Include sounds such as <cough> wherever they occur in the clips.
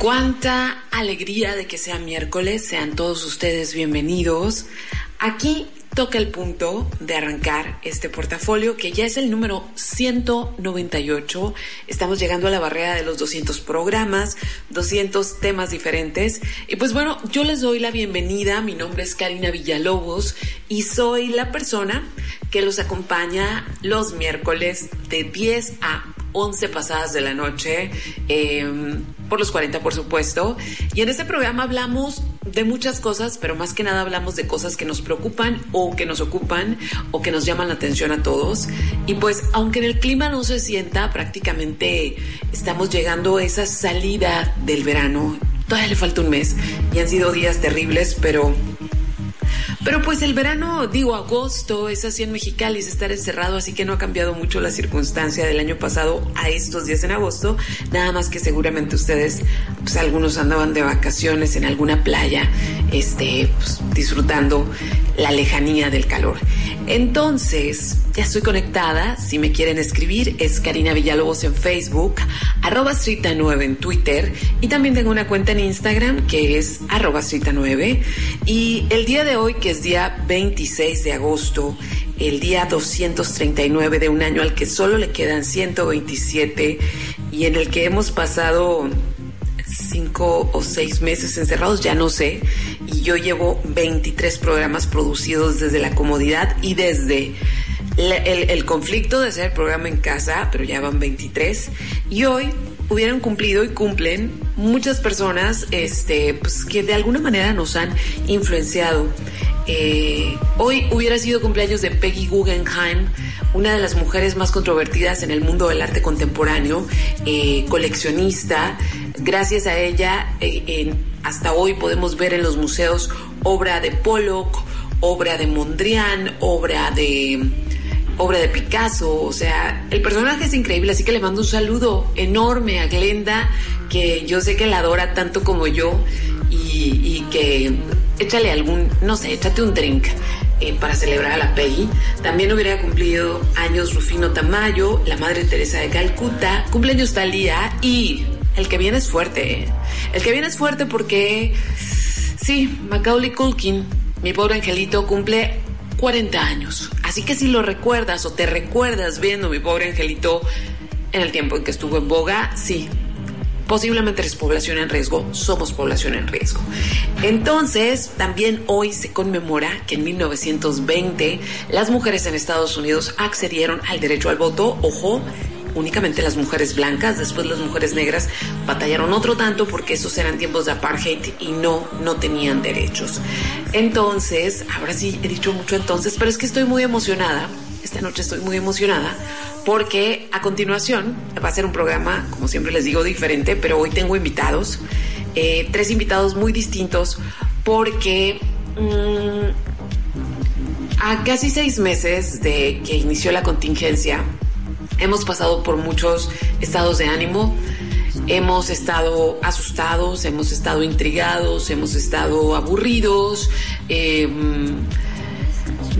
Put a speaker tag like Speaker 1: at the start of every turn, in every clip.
Speaker 1: Cuánta alegría de que sea miércoles, sean todos ustedes bienvenidos. Aquí toca el punto de arrancar este portafolio que ya es el número 198. Estamos llegando a la barrera de los 200 programas, 200 temas diferentes. Y pues bueno, yo les doy la bienvenida. Mi nombre es Karina Villalobos y soy la persona que los acompaña los miércoles de 10 a 11 pasadas de la noche, em, por los 40 por supuesto. Y en este programa hablamos de muchas cosas, pero más que nada hablamos de cosas que nos preocupan o que nos ocupan o que nos llaman la atención a todos. Y pues aunque en el clima no se sienta, prácticamente estamos llegando a esa salida del verano. Todavía le falta un mes y han sido días terribles, pero pero pues el verano, digo, agosto es así en Mexicali, es estar encerrado, así que no ha cambiado mucho la circunstancia del año pasado a estos días en agosto. Nada más que seguramente ustedes, pues algunos andaban de vacaciones en alguna playa, este, pues, disfrutando la lejanía del calor. Entonces, ya estoy conectada. Si me quieren escribir, es Karina Villalobos en Facebook, arroba 9 en Twitter y también tengo una cuenta en Instagram que es arroba 9 Y el día de hoy, que es día 26 de agosto, el día 239 de un año al que solo le quedan 127 y en el que hemos pasado cinco o seis meses encerrados, ya no sé, y yo llevo 23 programas producidos desde la comodidad y desde el, conflicto de hacer el programa en casa, pero ya van 23, y hoy hubieran cumplido y cumplen muchas personas este, pues, que de alguna manera nos han influenciado. Eh, hoy hubiera sido cumpleaños de Peggy Guggenheim, una de las mujeres más controvertidas en el mundo del arte contemporáneo, eh, coleccionista. Gracias a ella, eh, hasta hoy podemos ver en los museos obra de Pollock, obra de Mondrian, obra de obra de Picasso, o sea, el personaje es increíble, así que le mando un saludo enorme a Glenda, que yo sé que la adora tanto como yo y, que échale algún, no sé, échate un drink eh, para celebrar a la Peggy. También hubiera cumplido años Rufino Tamayo, la Madre Teresa de Calcuta, cumpleaños Talía y el que viene es fuerte. ¿eh? El que viene es fuerte porque, sí, Macaulay Culkin, mi pobre angelito, cumple 40 años. Así que si lo recuerdas o te recuerdas viendo mi pobre angelito en el tiempo en que estuvo en boga, sí, posiblemente eres población en riesgo, somos población en riesgo. Entonces, también hoy se conmemora que en 1920 las mujeres en Estados Unidos accedieron al derecho al voto, ojo, únicamente las mujeres blancas, después las mujeres negras batallaron otro tanto porque esos eran tiempos de apartheid y no, no tenían derechos. Entonces, ahora sí he dicho mucho entonces, pero es que estoy muy emocionada, esta noche estoy muy emocionada porque a continuación va a ser un programa, como siempre les digo, diferente, pero hoy tengo invitados, eh, tres invitados muy distintos, porque mm, a casi seis meses de que inició la contingencia, hemos pasado por muchos estados de ánimo. Hemos estado asustados, hemos estado intrigados, hemos estado aburridos. Eh,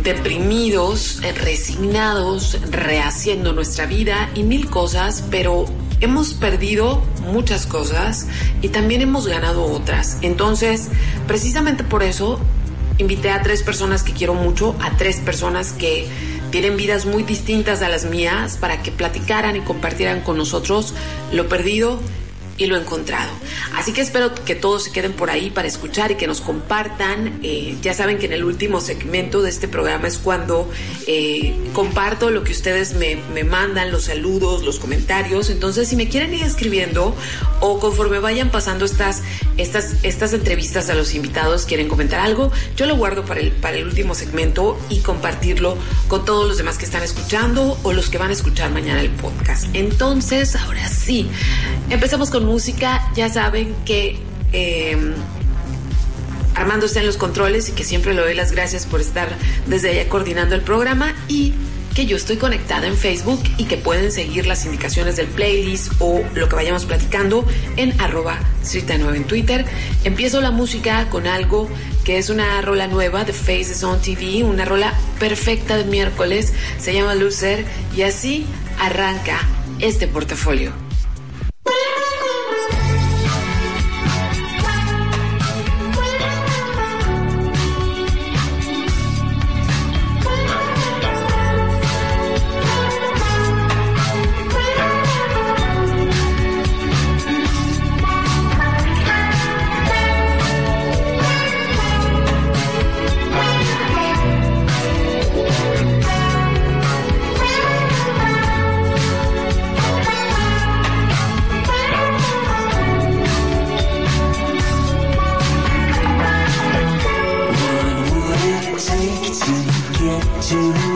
Speaker 1: deprimidos, resignados, rehaciendo nuestra vida y mil cosas, pero hemos perdido muchas cosas y también hemos ganado otras. Entonces, precisamente por eso, invité a tres personas que quiero mucho, a tres personas que tienen vidas muy distintas a las mías, para que platicaran y compartieran con nosotros lo perdido
Speaker 2: y lo encontrado. Así que espero que todos se queden por ahí para escuchar y que nos compartan. Eh, ya saben que en el último segmento de este programa es cuando eh, comparto lo que ustedes me, me, mandan, los saludos, los comentarios. Entonces, si me quieren ir escribiendo o conforme vayan pasando estas, estas, estas entrevistas a los invitados, quieren comentar algo, yo lo guardo para el, para el último segmento y compartirlo con todos los demás que están escuchando o los que van a escuchar mañana el podcast. Entonces, ahora sí, empezamos con música. Ya saben que eh, Armando está en los controles y que siempre le doy las gracias por estar desde allá coordinando el programa y que yo estoy conectada en Facebook y que pueden seguir las indicaciones del playlist o lo que vayamos platicando en arroba 9 en Twitter. Empiezo la música con algo que es una rola nueva de Faces on TV, una rola perfecta de miércoles, se llama Loser y así arranca este portafolio.
Speaker 1: You.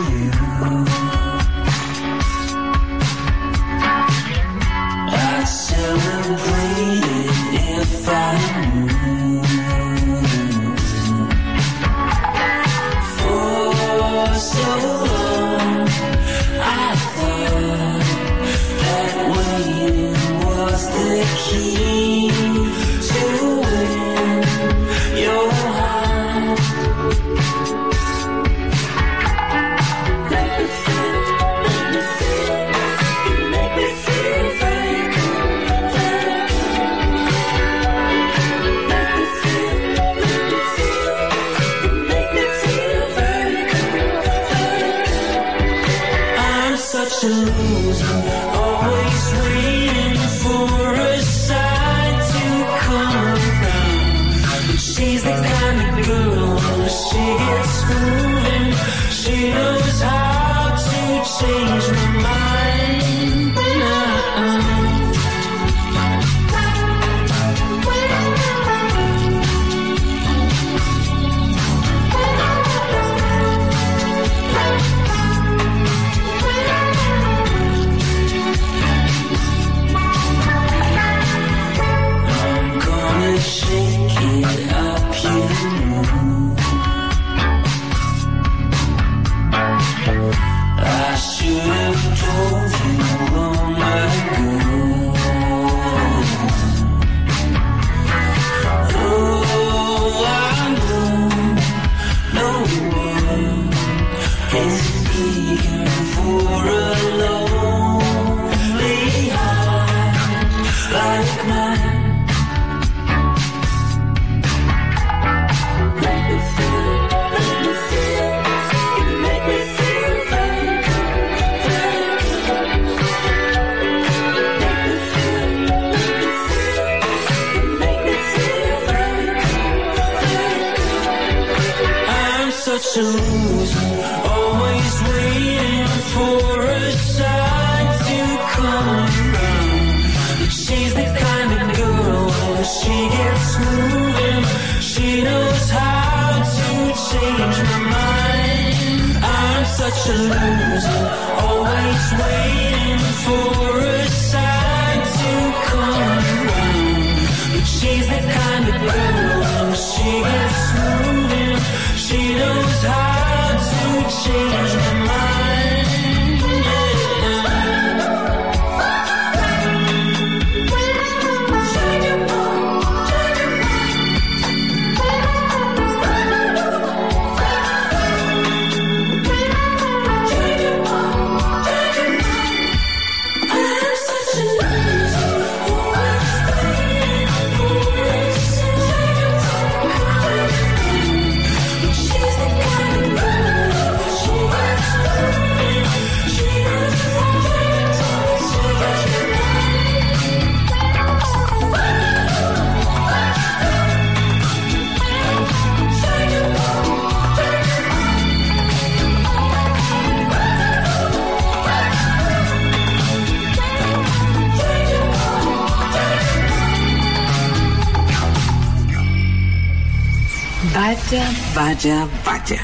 Speaker 1: Vaya, vaya.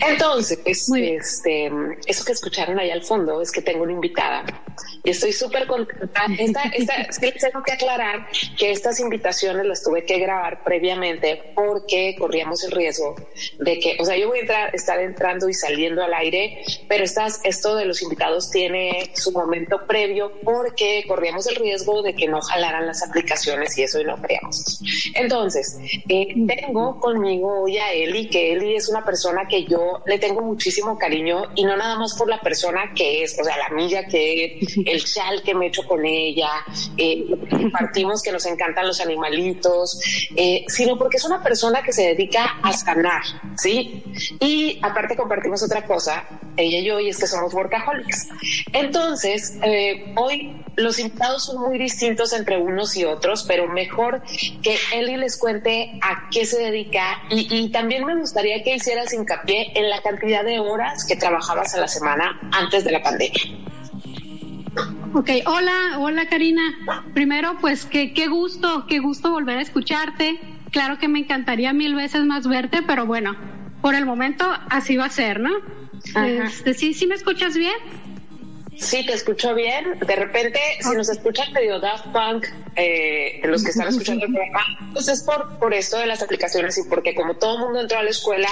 Speaker 3: Entonces, este, eso que escucharon ahí al fondo es que tengo una invitada estoy súper contenta. Esta, esta, <laughs> es que tengo que aclarar que estas invitaciones las tuve que grabar previamente porque corríamos el riesgo de que, o sea, yo voy a entrar, estar entrando y saliendo al aire, pero estas, esto de los invitados tiene su momento previo porque corríamos el riesgo de que no jalaran las aplicaciones y eso y no queríamos. Entonces, eh, tengo conmigo hoy a Eli, que Eli es una persona que yo le tengo muchísimo cariño y no nada más por la persona que es, o sea, la amiga que <laughs> es, que me echo con ella, eh, compartimos que nos encantan los animalitos, eh, sino porque es una persona que se dedica a sanar, ¿sí? Y aparte compartimos otra cosa, ella y yo, y es que somos workaholics. Entonces, eh, hoy los invitados son muy distintos entre unos y otros, pero mejor que Eli les cuente a qué se dedica y, y también me gustaría que hicieras hincapié en la cantidad de horas que trabajabas a la semana antes de la pandemia.
Speaker 4: Ok, hola, hola Karina. Primero, pues qué, qué gusto, qué gusto volver a escucharte. Claro que me encantaría mil veces más verte, pero bueno, por el momento así va a ser, ¿no? Este, ¿sí, ¿Sí me escuchas bien?
Speaker 3: Sí, te escucho bien. De repente, si nos escuchan medio Daft Punk, eh, los que están escuchando el programa, pues es por, por esto de las aplicaciones y porque como todo el mundo entró a la escuela,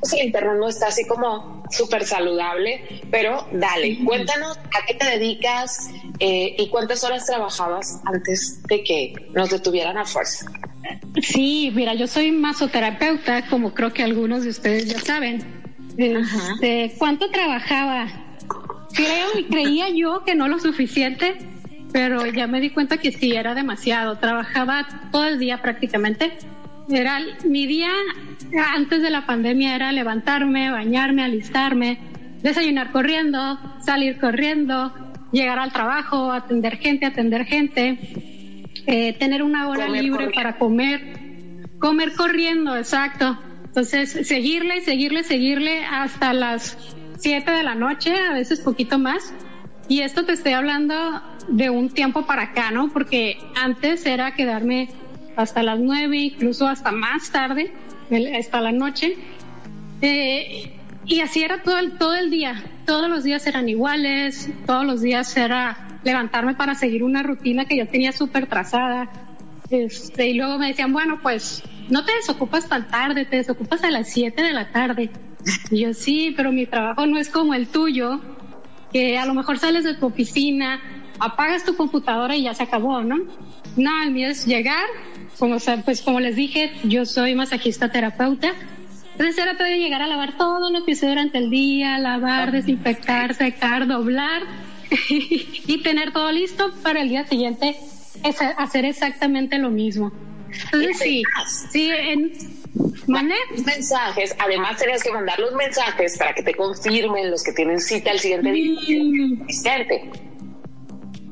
Speaker 3: pues el internet no está así como súper saludable. Pero dale, cuéntanos a qué te dedicas eh, y cuántas horas trabajabas antes de que nos detuvieran a fuerza.
Speaker 4: Sí, mira, yo soy masoterapeuta, como creo que algunos de ustedes ya saben. Este, ¿Cuánto trabajaba? Creo y creía yo que no lo suficiente, pero ya me di cuenta que sí, era demasiado. Trabajaba todo el día prácticamente. Era mi día antes de la pandemia era levantarme, bañarme, alistarme, desayunar corriendo, salir corriendo, llegar al trabajo, atender gente, atender gente, eh, tener una hora libre para comer, comer corriendo, exacto. Entonces, seguirle, seguirle, seguirle hasta las 7 de la noche, a veces poquito más. Y esto te estoy hablando de un tiempo para acá, ¿no? Porque antes era quedarme hasta las 9, incluso hasta más tarde, hasta la noche. Eh, y así era todo el, todo el día. Todos los días eran iguales, todos los días era levantarme para seguir una rutina que yo tenía súper trazada. Este, y luego me decían, bueno, pues no te desocupas tan tarde, te desocupas a las 7 de la tarde. Y yo sí, pero mi trabajo no es como el tuyo, que a lo mejor sales de tu oficina, apagas tu computadora y ya se acabó, ¿no? No, el mío es llegar, como, pues como les dije, yo soy masajista terapeuta, entonces era todo llegar a lavar todo lo que hice durante el día, lavar, desinfectar, secar, doblar <laughs> y tener todo listo para el día siguiente hacer exactamente lo mismo. Entonces sí, sí, en,
Speaker 3: Mandé mensajes, además tenías que mandar los mensajes para que te confirmen los que tienen cita el siguiente día.
Speaker 4: Mm.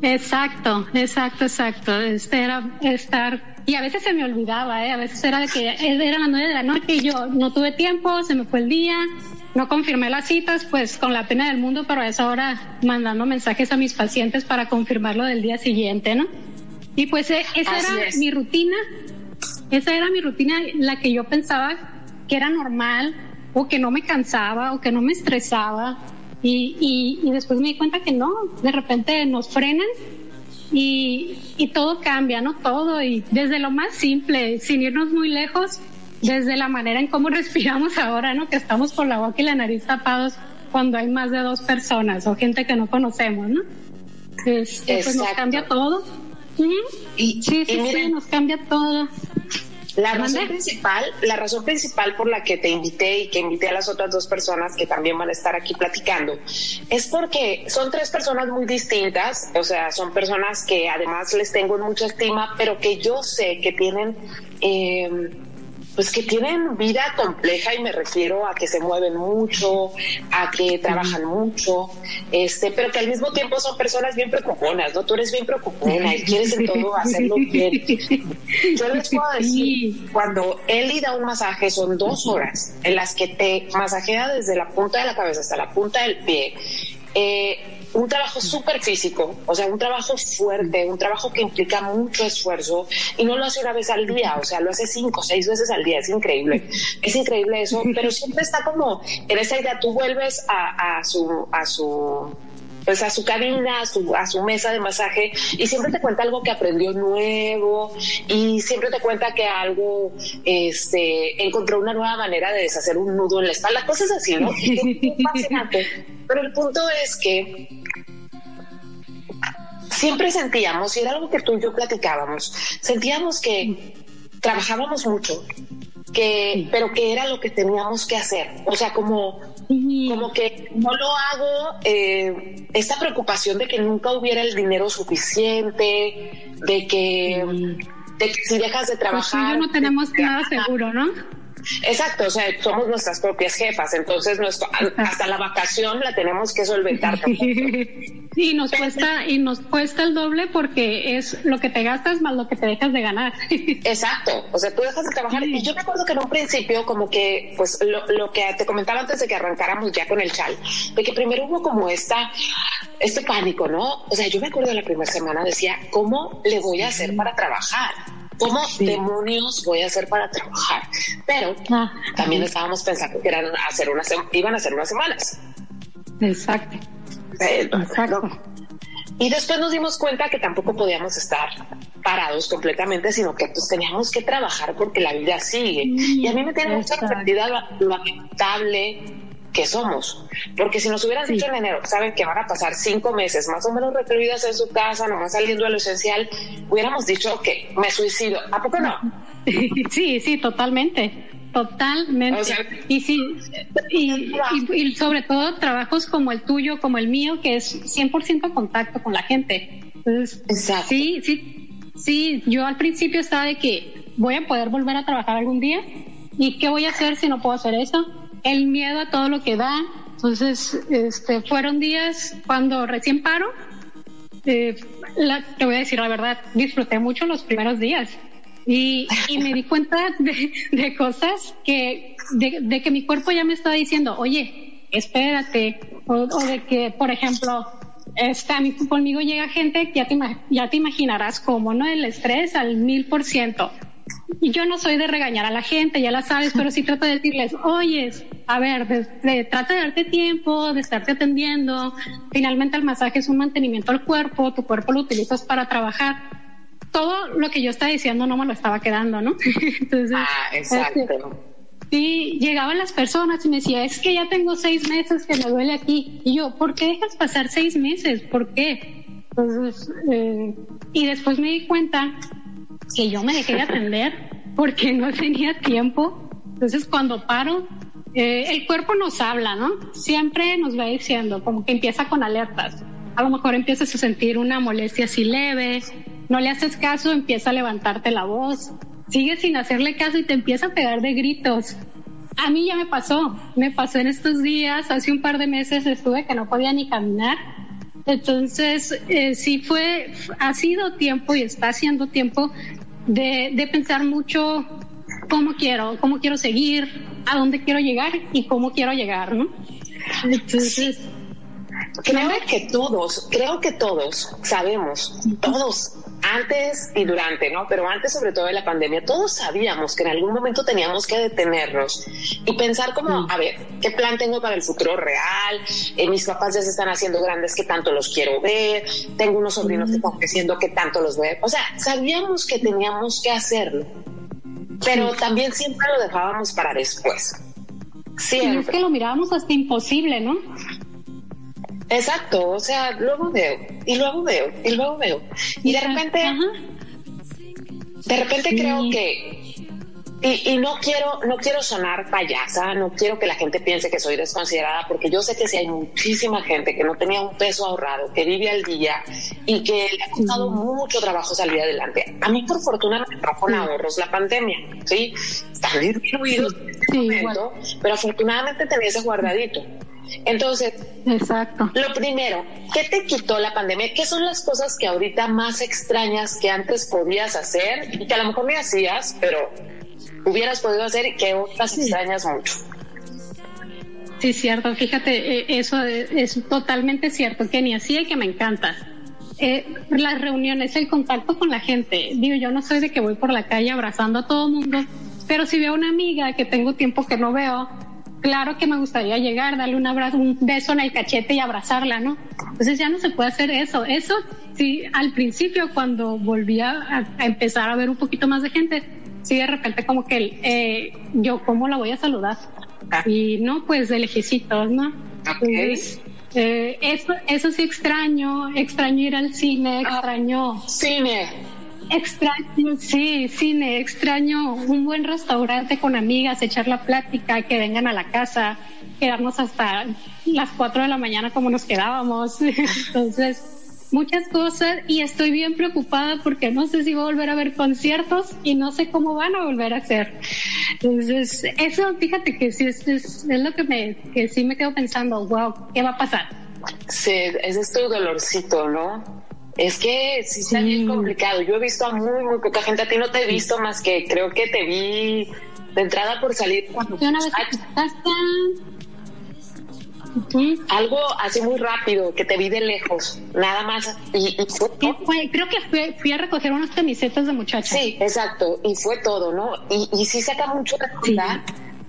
Speaker 4: Exacto, exacto, exacto. Este era estar y a veces se me olvidaba, ¿eh? a veces era de que eran las nueve de la noche y yo no tuve tiempo, se me fue el día, no confirmé las citas, pues con la pena del mundo, pero a esa hora mandando mensajes a mis pacientes para confirmarlo del día siguiente, ¿no? Y pues eh, esa era mi rutina esa era mi rutina, la que yo pensaba que era normal o que no me cansaba o que no me estresaba. Y, y, después me di cuenta que no, de repente nos frenan y, y todo cambia, ¿no? Todo y desde lo más simple, sin irnos muy lejos, desde la manera en cómo <laughs> respiramos ahora, ¿no? Que estamos con la boca y la nariz tapados cuando hay más de dos personas o gente que no conocemos, ¿no? Este, pues nos cambia todo. Y, sí, sí, sí, nos cambia todo.
Speaker 3: La razón principal, la razón principal por la que te invité y que invité a las otras dos personas que también van a estar aquí platicando es porque son tres personas muy distintas, o sea, son personas que además les tengo mucha estima, pero que yo sé que tienen eh, pues que tienen vida compleja y me refiero a que se mueven mucho, a que trabajan mucho, este, pero que al mismo tiempo son personas bien preocuponas, ¿no? Tú eres bien preocupona y quieres en todo hacerlo bien. <laughs> Yo les puedo decir, cuando Eli da un masaje son dos horas en las que te masajea desde la punta de la cabeza hasta la punta del pie eh, un trabajo súper físico, o sea, un trabajo fuerte, un trabajo que implica mucho esfuerzo y no lo hace una vez al día, o sea, lo hace cinco, seis veces al día, es increíble, es increíble eso, pero siempre está como en esa idea, tú vuelves a, a su, a su pues a su cabina, a su, a su mesa de masaje y siempre te cuenta algo que aprendió nuevo y siempre te cuenta que algo, este, encontró una nueva manera de deshacer un nudo en la espalda, cosas así, ¿no? <laughs> fascinante. Pero el punto es que siempre sentíamos, y era algo que tú y yo platicábamos, sentíamos que trabajábamos mucho, que, pero que era lo que teníamos que hacer. O sea, como como que no lo hago, eh, esta preocupación de que nunca hubiera el dinero suficiente, de que, de que si dejas de trabajar...
Speaker 4: Pues no tenemos nada seguro, ¿no?
Speaker 3: Exacto, o sea, somos nuestras propias jefas, entonces nuestro, hasta la vacación la tenemos que solventar.
Speaker 4: y nos cuesta y nos cuesta el doble porque es lo que te gastas más lo que te dejas de ganar.
Speaker 3: Exacto, o sea, tú dejas de trabajar y yo me acuerdo que en un principio como que, pues lo, lo que te comentaba antes de que arrancáramos ya con el chal, de que primero hubo como esta, este pánico, ¿no? O sea, yo me acuerdo de la primera semana decía, ¿cómo le voy a hacer para trabajar? ¿Cómo demonios voy a hacer para trabajar? Pero ah, también estábamos pensando que eran hacer una iban a ser unas semanas.
Speaker 4: Exacto.
Speaker 3: Exacto. Y después nos dimos cuenta que tampoco podíamos estar parados completamente, sino que pues teníamos que trabajar porque la vida sigue. y a mí me tiene mucha sorprendida lo lamentable que somos. Porque si nos hubieran dicho en enero, saben que van a pasar cinco meses más o menos recluidas en su casa, nomás saliendo a lo esencial, hubiéramos dicho que me suicido. ¿A poco no? <laughs>
Speaker 4: Sí, sí, totalmente. Totalmente. y sí, y, sobre todo trabajos como el tuyo, como el mío, que es 100% contacto con la gente. Exacto. Sí, sí, sí, yo al principio estaba de que voy a poder volver a trabajar algún día y qué voy a hacer si no puedo hacer eso el miedo a todo lo que da. Entonces, este, fueron días cuando recién paro. Eh, te voy a decir la verdad, disfruté mucho los primeros días y, me di cuenta <laughs> de, cosas que, de, que mi cuerpo ya me estaba diciendo, oye, espérate, o, de que, por ejemplo, está, conmigo llega gente que ya te, ya te imaginarás cómo, ¿no? El estrés al mil por ciento. Y yo no soy de regañar a la gente, ya la sabes, pero sí trato de decirles, oye, a ver, trata de darte tiempo, de estarte atendiendo. Finalmente el masaje es un mantenimiento al cuerpo, tu cuerpo lo utilizas para trabajar. Todo lo que yo estaba diciendo no me lo estaba quedando, ¿no? <laughs>
Speaker 3: Entonces, ah, exacto. Este,
Speaker 4: sí, llegaban las personas y me decía, es que ya tengo seis meses que me duele aquí. Y yo, ¿por qué dejas pasar seis meses? ¿Por qué? Entonces, eh, y después me di cuenta que yo me dejé de atender porque no tenía tiempo. Entonces cuando paro, eh, el cuerpo nos habla, ¿no? Siempre nos va diciendo, como que empieza con alertas. A lo mejor empiezas a sentir una molestia así leve, no le haces caso, empieza a levantarte la voz, sigues sin hacerle caso y te empieza a pegar de gritos. A mí ya me pasó, me pasó en estos días, hace un par de meses estuve que no podía ni caminar. Entonces, eh, sí fue, ha sido tiempo y está haciendo tiempo de, de pensar mucho cómo quiero, cómo quiero seguir, a dónde quiero llegar y cómo quiero llegar, ¿no?
Speaker 3: Entonces, creo que todos, creo que todos sabemos, todos, antes y durante, ¿no? Pero antes sobre todo de la pandemia, todos sabíamos que en algún momento teníamos que detenernos y pensar como, a ver, ¿qué plan tengo para el futuro real? Eh, mis papás ya se están haciendo grandes, ¿qué tanto los quiero ver? Tengo unos sobrinos que están creciendo, ¿qué tanto los ver? O sea, sabíamos que teníamos que hacerlo, pero también siempre lo dejábamos para después.
Speaker 4: Siempre. Y es que lo mirábamos hasta imposible, ¿no?
Speaker 3: Exacto, o sea, luego veo, y luego veo, y luego veo. Y de repente, de repente creo que, y, y, no quiero, no quiero sonar payasa, no quiero que la gente piense que soy desconsiderada, porque yo sé que si hay muchísima gente que no tenía un peso ahorrado, que vive al día y que le ha costado mucho trabajo salir adelante. A mí, por fortuna, me trajo con ahorros la pandemia, ¿sí? Están distribuidos en este momento, pero afortunadamente tenía ese guardadito. Entonces,
Speaker 4: exacto.
Speaker 3: Lo primero, ¿qué te quitó la pandemia? ¿Qué son las cosas que ahorita más extrañas que antes podías hacer y que a lo mejor me hacías, pero hubieras podido hacer y que otras extrañas mucho?
Speaker 4: Sí, cierto. Fíjate, eh, eso es, totalmente cierto, que ni así y que me encanta. Eh, las reuniones, el contacto con la gente. Digo, yo no soy de que voy por la calle abrazando a todo el mundo, pero si veo una amiga que tengo tiempo que no veo, claro que me gustaría llegar, darle un abrazo, un beso en el cachete y abrazarla, ¿no? Entonces ya no se puede hacer eso. Eso sí, al principio cuando volvía a, empezar a ver un poquito más de gente, sí de repente como que eh, yo cómo la voy a saludar. Ah. Y no, pues de lejecitos, ¿no? eh, eso, eso sí extraño, extraño ir al cine, ah, extraño...
Speaker 3: cine.
Speaker 4: Extraño, sí, cine, extraño un buen restaurante con amigas, echar la plática, que vengan a la casa, quedarnos hasta las 4 de la mañana como nos quedábamos. <laughs> Entonces, muchas cosas y estoy bien preocupada porque no sé si voy a volver a ver conciertos y no sé cómo van a volver a ser. Entonces, eso fíjate que sí es, es, lo que me, que sí me quedo pensando, wow, ¿qué va a pasar?
Speaker 3: Sí, ese es tu dolorcito, ¿no? Es que sí está bien complicado. Yo he visto a muy, muy poca gente. A ti no te he visto más que creo que te vi de entrada por salir cuando...
Speaker 4: Una vez
Speaker 3: algo así muy rápido, que te vi de lejos, nada más. Y,
Speaker 4: fue, creo que fui, a recoger unas camisetas de muchachas.
Speaker 3: Sí, exacto, y fue todo, ¿no? Y, y sí saca mucho de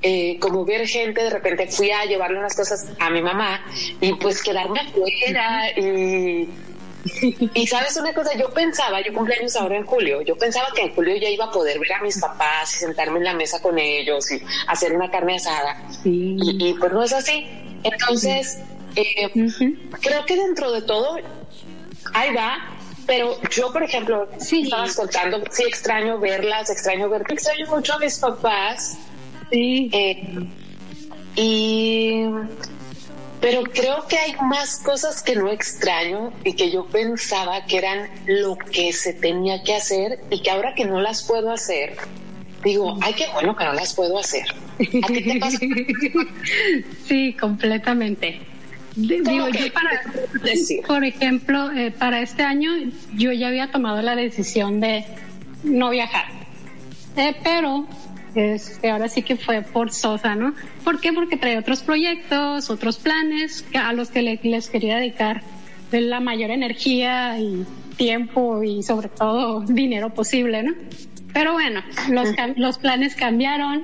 Speaker 3: eh, como ver gente, de repente fui a llevarle unas cosas a mi mamá y pues quedarme afuera y... Y sabes una cosa, yo pensaba, yo cumpleaños ahora en julio, yo pensaba que en julio ya iba a poder ver a mis papás y sentarme en la mesa con ellos y hacer una carne asada. y, pues no es así. Entonces, eh, creo que dentro de todo, ahí va, pero yo, por ejemplo, sí. estabas contando, sí extraño verlas, extraño ver, extraño mucho a mis papás.
Speaker 4: Sí.
Speaker 3: Eh, y, pero creo que hay más cosas que no extraño y que yo pensaba que eran lo que se tenía que hacer y que ahora que no las puedo hacer, digo, ay, qué bueno que no las puedo hacer. ¿A ti te pasa? <laughs>
Speaker 4: sí, completamente. Digo, yo para, por ejemplo, eh, para este año yo ya había tomado la decisión de no viajar, eh, pero este, ahora sí que fue forzosa, ¿no? ¿Por qué? Porque traía otros proyectos, otros planes a los que les quería dedicar la mayor energía y tiempo y sobre todo dinero posible, ¿no? Pero bueno, los, los planes cambiaron.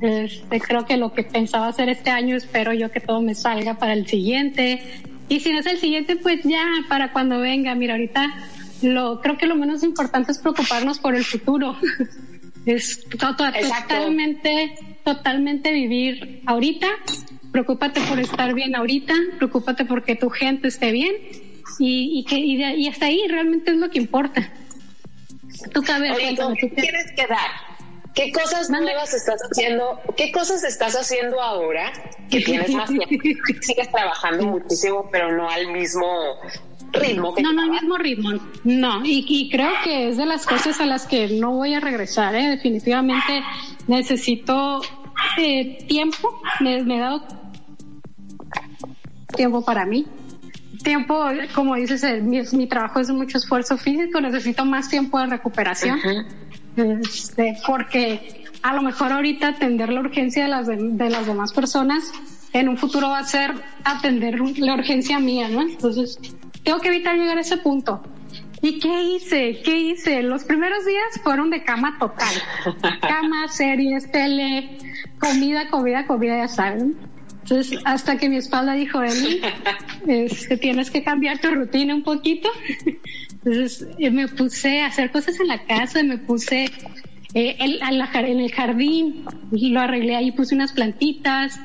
Speaker 4: Este, creo que lo que pensaba hacer este año, espero yo que todo me salga para el siguiente. Y si no es el siguiente, pues ya para cuando venga. Mira, ahorita lo creo que lo menos importante es preocuparnos por el futuro. <laughs> es totalmente, totalmente vivir ahorita. Preocúpate por estar bien ahorita. Preocúpate porque tu gente esté bien. Y, y que y hasta ahí realmente es lo que importa.
Speaker 3: Tú ¿qué quieres quedar? ¿Qué cosas nuevas estás haciendo? ¿Qué cosas estás haciendo ahora que tienes más tiempo? <laughs> Sigues trabajando muchísimo, pero no al mismo ritmo.
Speaker 4: no, no al mismo ritmo. No, y, creo que es de las cosas a las que no voy a regresar. ¿eh? Definitivamente necesito eh, tiempo. Me, me he dado tiempo para mí tiempo, como dices, eh, mi, trabajo es de mucho esfuerzo físico, necesito más tiempo de recuperación, este, porque a lo mejor ahorita atender la urgencia de las, de, las demás personas, en un futuro va a ser atender la urgencia mía, ¿no? Entonces, tengo que evitar llegar a ese punto. ¿Y qué hice? ¿Qué hice? Los primeros días fueron de cama total. <laughs> Cama, series, tele, comida, comida, comida, ya saben. Entonces, hasta que mi espalda dijo, Eli, que <laughs> tienes que cambiar tu rutina un poquito. Entonces, eh, me puse a hacer cosas en la casa, me puse eh, en, en el jardín, y lo arreglé ahí, puse unas plantitas.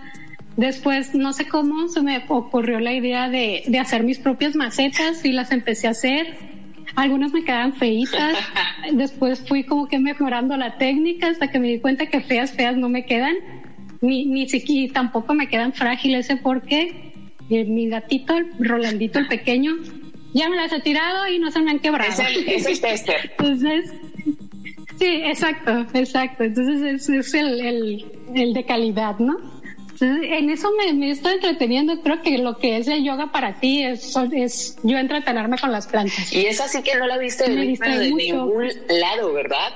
Speaker 4: Después, no sé cómo, se me ocurrió la idea de, de hacer mis propias macetas y las empecé a hacer. Algunas me quedaban feitas. <laughs> Después fui como que mejorando la técnica hasta que me di cuenta que feas, feas no me quedan ni, ni siquiera tampoco me quedan frágiles ¿eh? porque eh, mi gatito, Rolandito el pequeño, ya me las he tirado y no se me han quebrado.
Speaker 3: Es el, tester. <laughs>
Speaker 4: Entonces, sí, exacto, exacto. Entonces es, el, el, de calidad, ¿no? En eso me, estoy entreteniendo. Creo que lo que es el yoga para ti es, es yo entretenerme con las plantas.
Speaker 3: Y es así que no la viste de, de ningún lado, ¿verdad?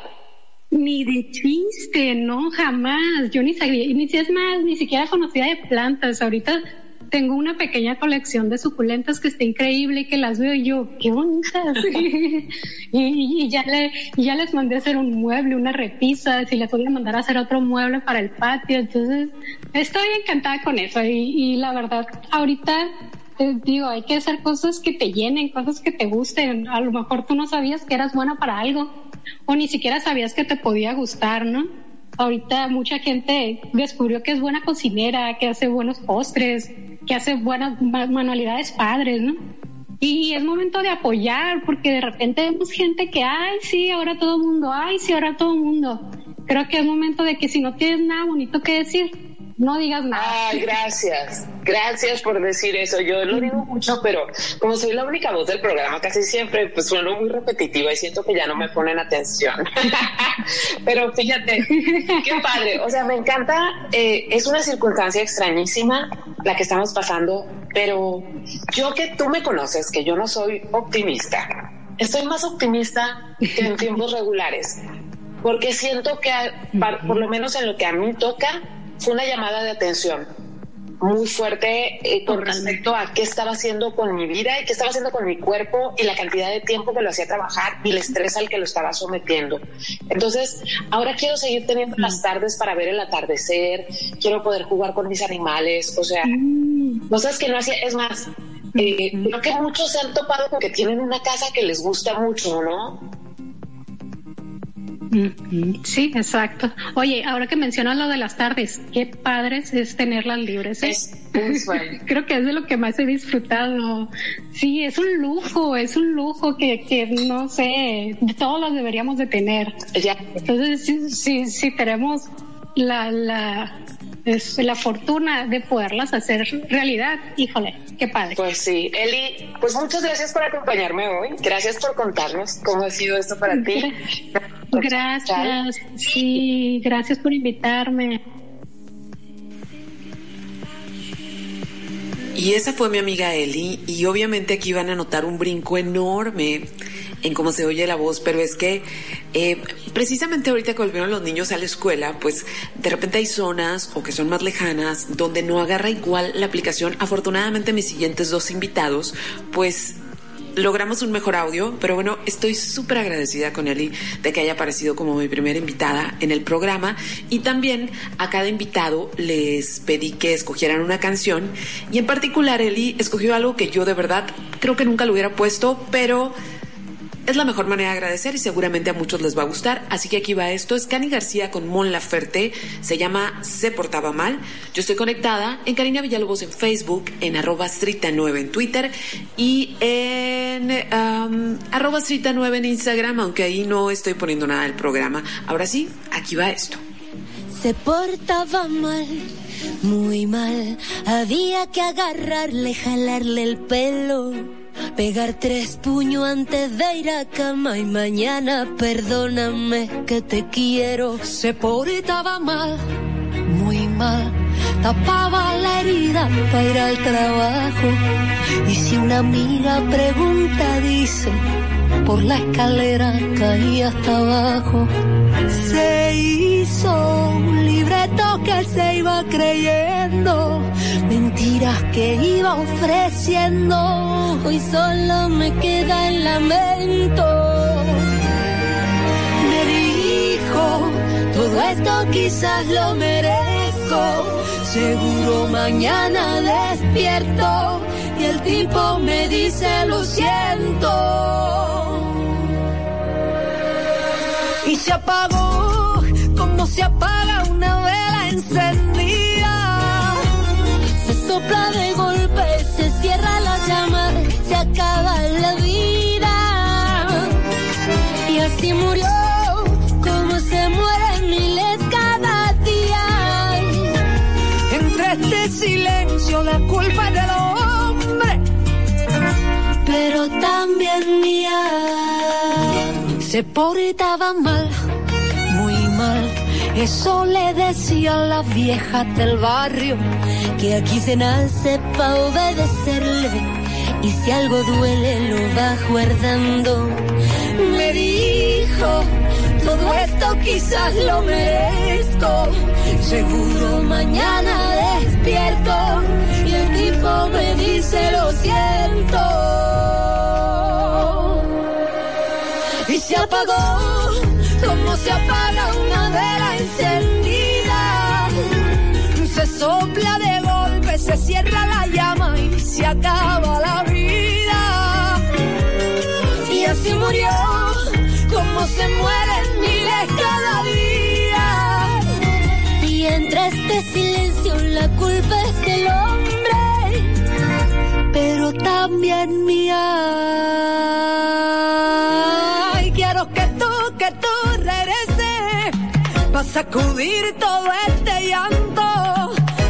Speaker 4: Ni de chiste, no, jamás. Yo ni sabía, ni si es más, ni siquiera conocía de plantas. Ahorita tengo una pequeña colección de suculentas que está increíble y que las veo yo, qué bonitas. <laughs> y, ya le, les mandé a hacer un mueble, una repisa, si les voy a mandar a hacer otro mueble para el patio. Entonces, estoy encantada con eso. Y, la verdad, ahorita digo, hay que hacer cosas que te llenen, cosas que te gusten. A lo mejor tú no sabías que eras buena para algo o ni siquiera sabías que te podía gustar, ¿no? Ahorita mucha gente descubrió que es buena cocinera, que hace buenos postres, que hace buenas manualidades padres, ¿no? Y es momento de apoyar, porque de repente vemos gente que, ay, sí, ahora todo el mundo, ay, sí, ahora todo el mundo. Creo que es momento de que si no tienes nada bonito que decir, no digas nada.
Speaker 3: Ay, gracias. Gracias por decir eso. Yo lo digo mucho, pero como soy la única voz del programa, casi siempre pues sueno muy repetitiva y siento que ya no me ponen atención. <laughs> pero fíjate, qué padre. O sea, me encanta. Eh, es una circunstancia extrañísima la que estamos pasando, pero yo que tú me conoces, que yo no soy optimista, estoy más optimista que en tiempos <laughs> regulares, porque siento que por lo menos en lo que a mí toca, fue una llamada de atención muy fuerte eh, con respecto a qué estaba haciendo con mi vida y qué estaba haciendo con mi cuerpo y la cantidad de tiempo que lo hacía trabajar y el estrés al que lo estaba sometiendo. Entonces, ahora quiero seguir teniendo las tardes para ver el atardecer, quiero poder jugar con mis animales, o sea, cosas que no hacía, es más, eh, creo que muchos se han topado con que tienen una casa que les gusta mucho, ¿no?
Speaker 4: Sí, exacto. Oye, ahora que mencionas lo de las tardes, qué padres es tenerlas libres. ¿eh? <laughs> Creo que es de lo que más he disfrutado. Sí, es un lujo, es un lujo que, que no sé, todos los deberíamos de tener. Ya. Entonces, sí, sí, tenemos la, la, es la fortuna de poderlas hacer realidad. Híjole, qué padre.
Speaker 3: Pues sí, Eli, pues muchas gracias por acompañarme hoy. Gracias por contarnos cómo ha sido esto para ti.
Speaker 4: Gracias, sí, gracias por invitarme.
Speaker 1: Y esa fue mi amiga Eli y obviamente aquí van a notar un brinco enorme en cómo se oye la voz, pero es que eh, precisamente ahorita que volvieron los niños a la escuela, pues de repente hay zonas o que son más lejanas donde no agarra igual la aplicación. Afortunadamente mis siguientes dos invitados, pues logramos un mejor audio, pero bueno, estoy súper agradecida con Eli de que haya aparecido como mi primera invitada en el programa y también a cada invitado les pedí que escogieran una canción y en particular Eli escogió algo que yo de verdad creo que nunca lo hubiera puesto, pero es la mejor manera de agradecer y seguramente a muchos les va a gustar. Así que aquí va esto. Es Cani García con Mon Laferte. Se llama Se Portaba Mal. Yo estoy conectada en Karina Villalobos en Facebook, en arroba strita9 en Twitter y en um, arroba strita9 en Instagram, aunque ahí no estoy poniendo nada del programa. Ahora sí, aquí va esto.
Speaker 5: Se portaba mal, muy mal. Había que agarrarle, jalarle el pelo Pegar tres puños antes de ir a cama y mañana perdóname que te quiero. Se portaba mal, muy mal. Tapaba la herida para ir al trabajo. Y si una amiga pregunta, dice, por la escalera caí hasta abajo. Se hizo un libreto que se iba creyendo mentiras que iba ofreciendo, hoy solo me queda el lamento. Me dijo, todo esto quizás lo merezco, seguro mañana despierto y el tipo me dice lo siento. Y se apagó como se apaga una vela encendida sopla de golpe, Se portaba mal, muy mal. Eso le decía a la vieja del barrio que aquí se nace pa' obedecerle y si algo duele lo va guardando. Me dijo, todo esto quizás lo merezco. Seguro mañana despierto y el tipo me dice lo siento. Se apagó como se apaga una vela encendida. Se sopla de golpe, se cierra la llama y se acaba la vida. Y así murió como se mueren miles cada día. Y entre este silencio la culpa es del hombre, pero también mía. Sacudir todo este llanto,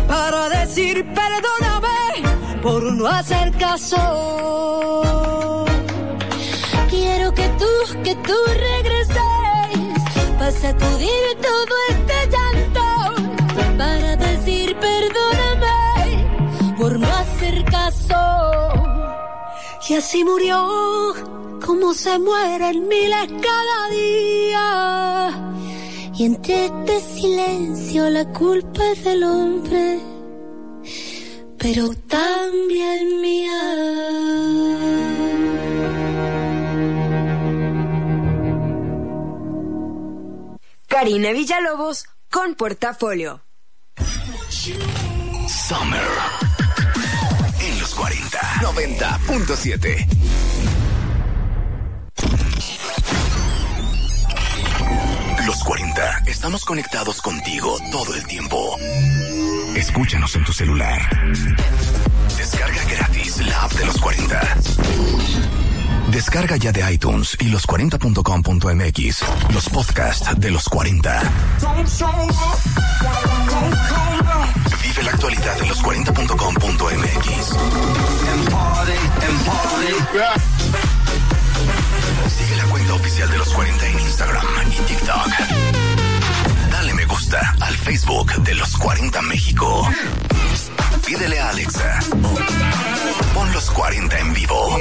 Speaker 5: para decir perdóname por no hacer caso. Quiero que tú, que tú regreses para sacudir todo este llanto, para decir perdóname por no hacer caso. Y así murió, como se mueren miles cada día. Y entre este silencio la culpa es del hombre, pero también mía.
Speaker 6: Karina Villalobos con Portafolio.
Speaker 7: Summer. En los 40. 90.7. Los 40. Estamos conectados contigo todo el tiempo. Escúchanos en tu celular. Descarga gratis la app de los 40. Descarga ya de iTunes y los40.com.mx los podcasts de los 40. Vive la actualidad de los 40.com.mx. Sigue la cuenta oficial de los 40 en Instagram y TikTok. Dale me gusta al Facebook de los 40 México. Pídele a Alexa. Pon los 40 en vivo.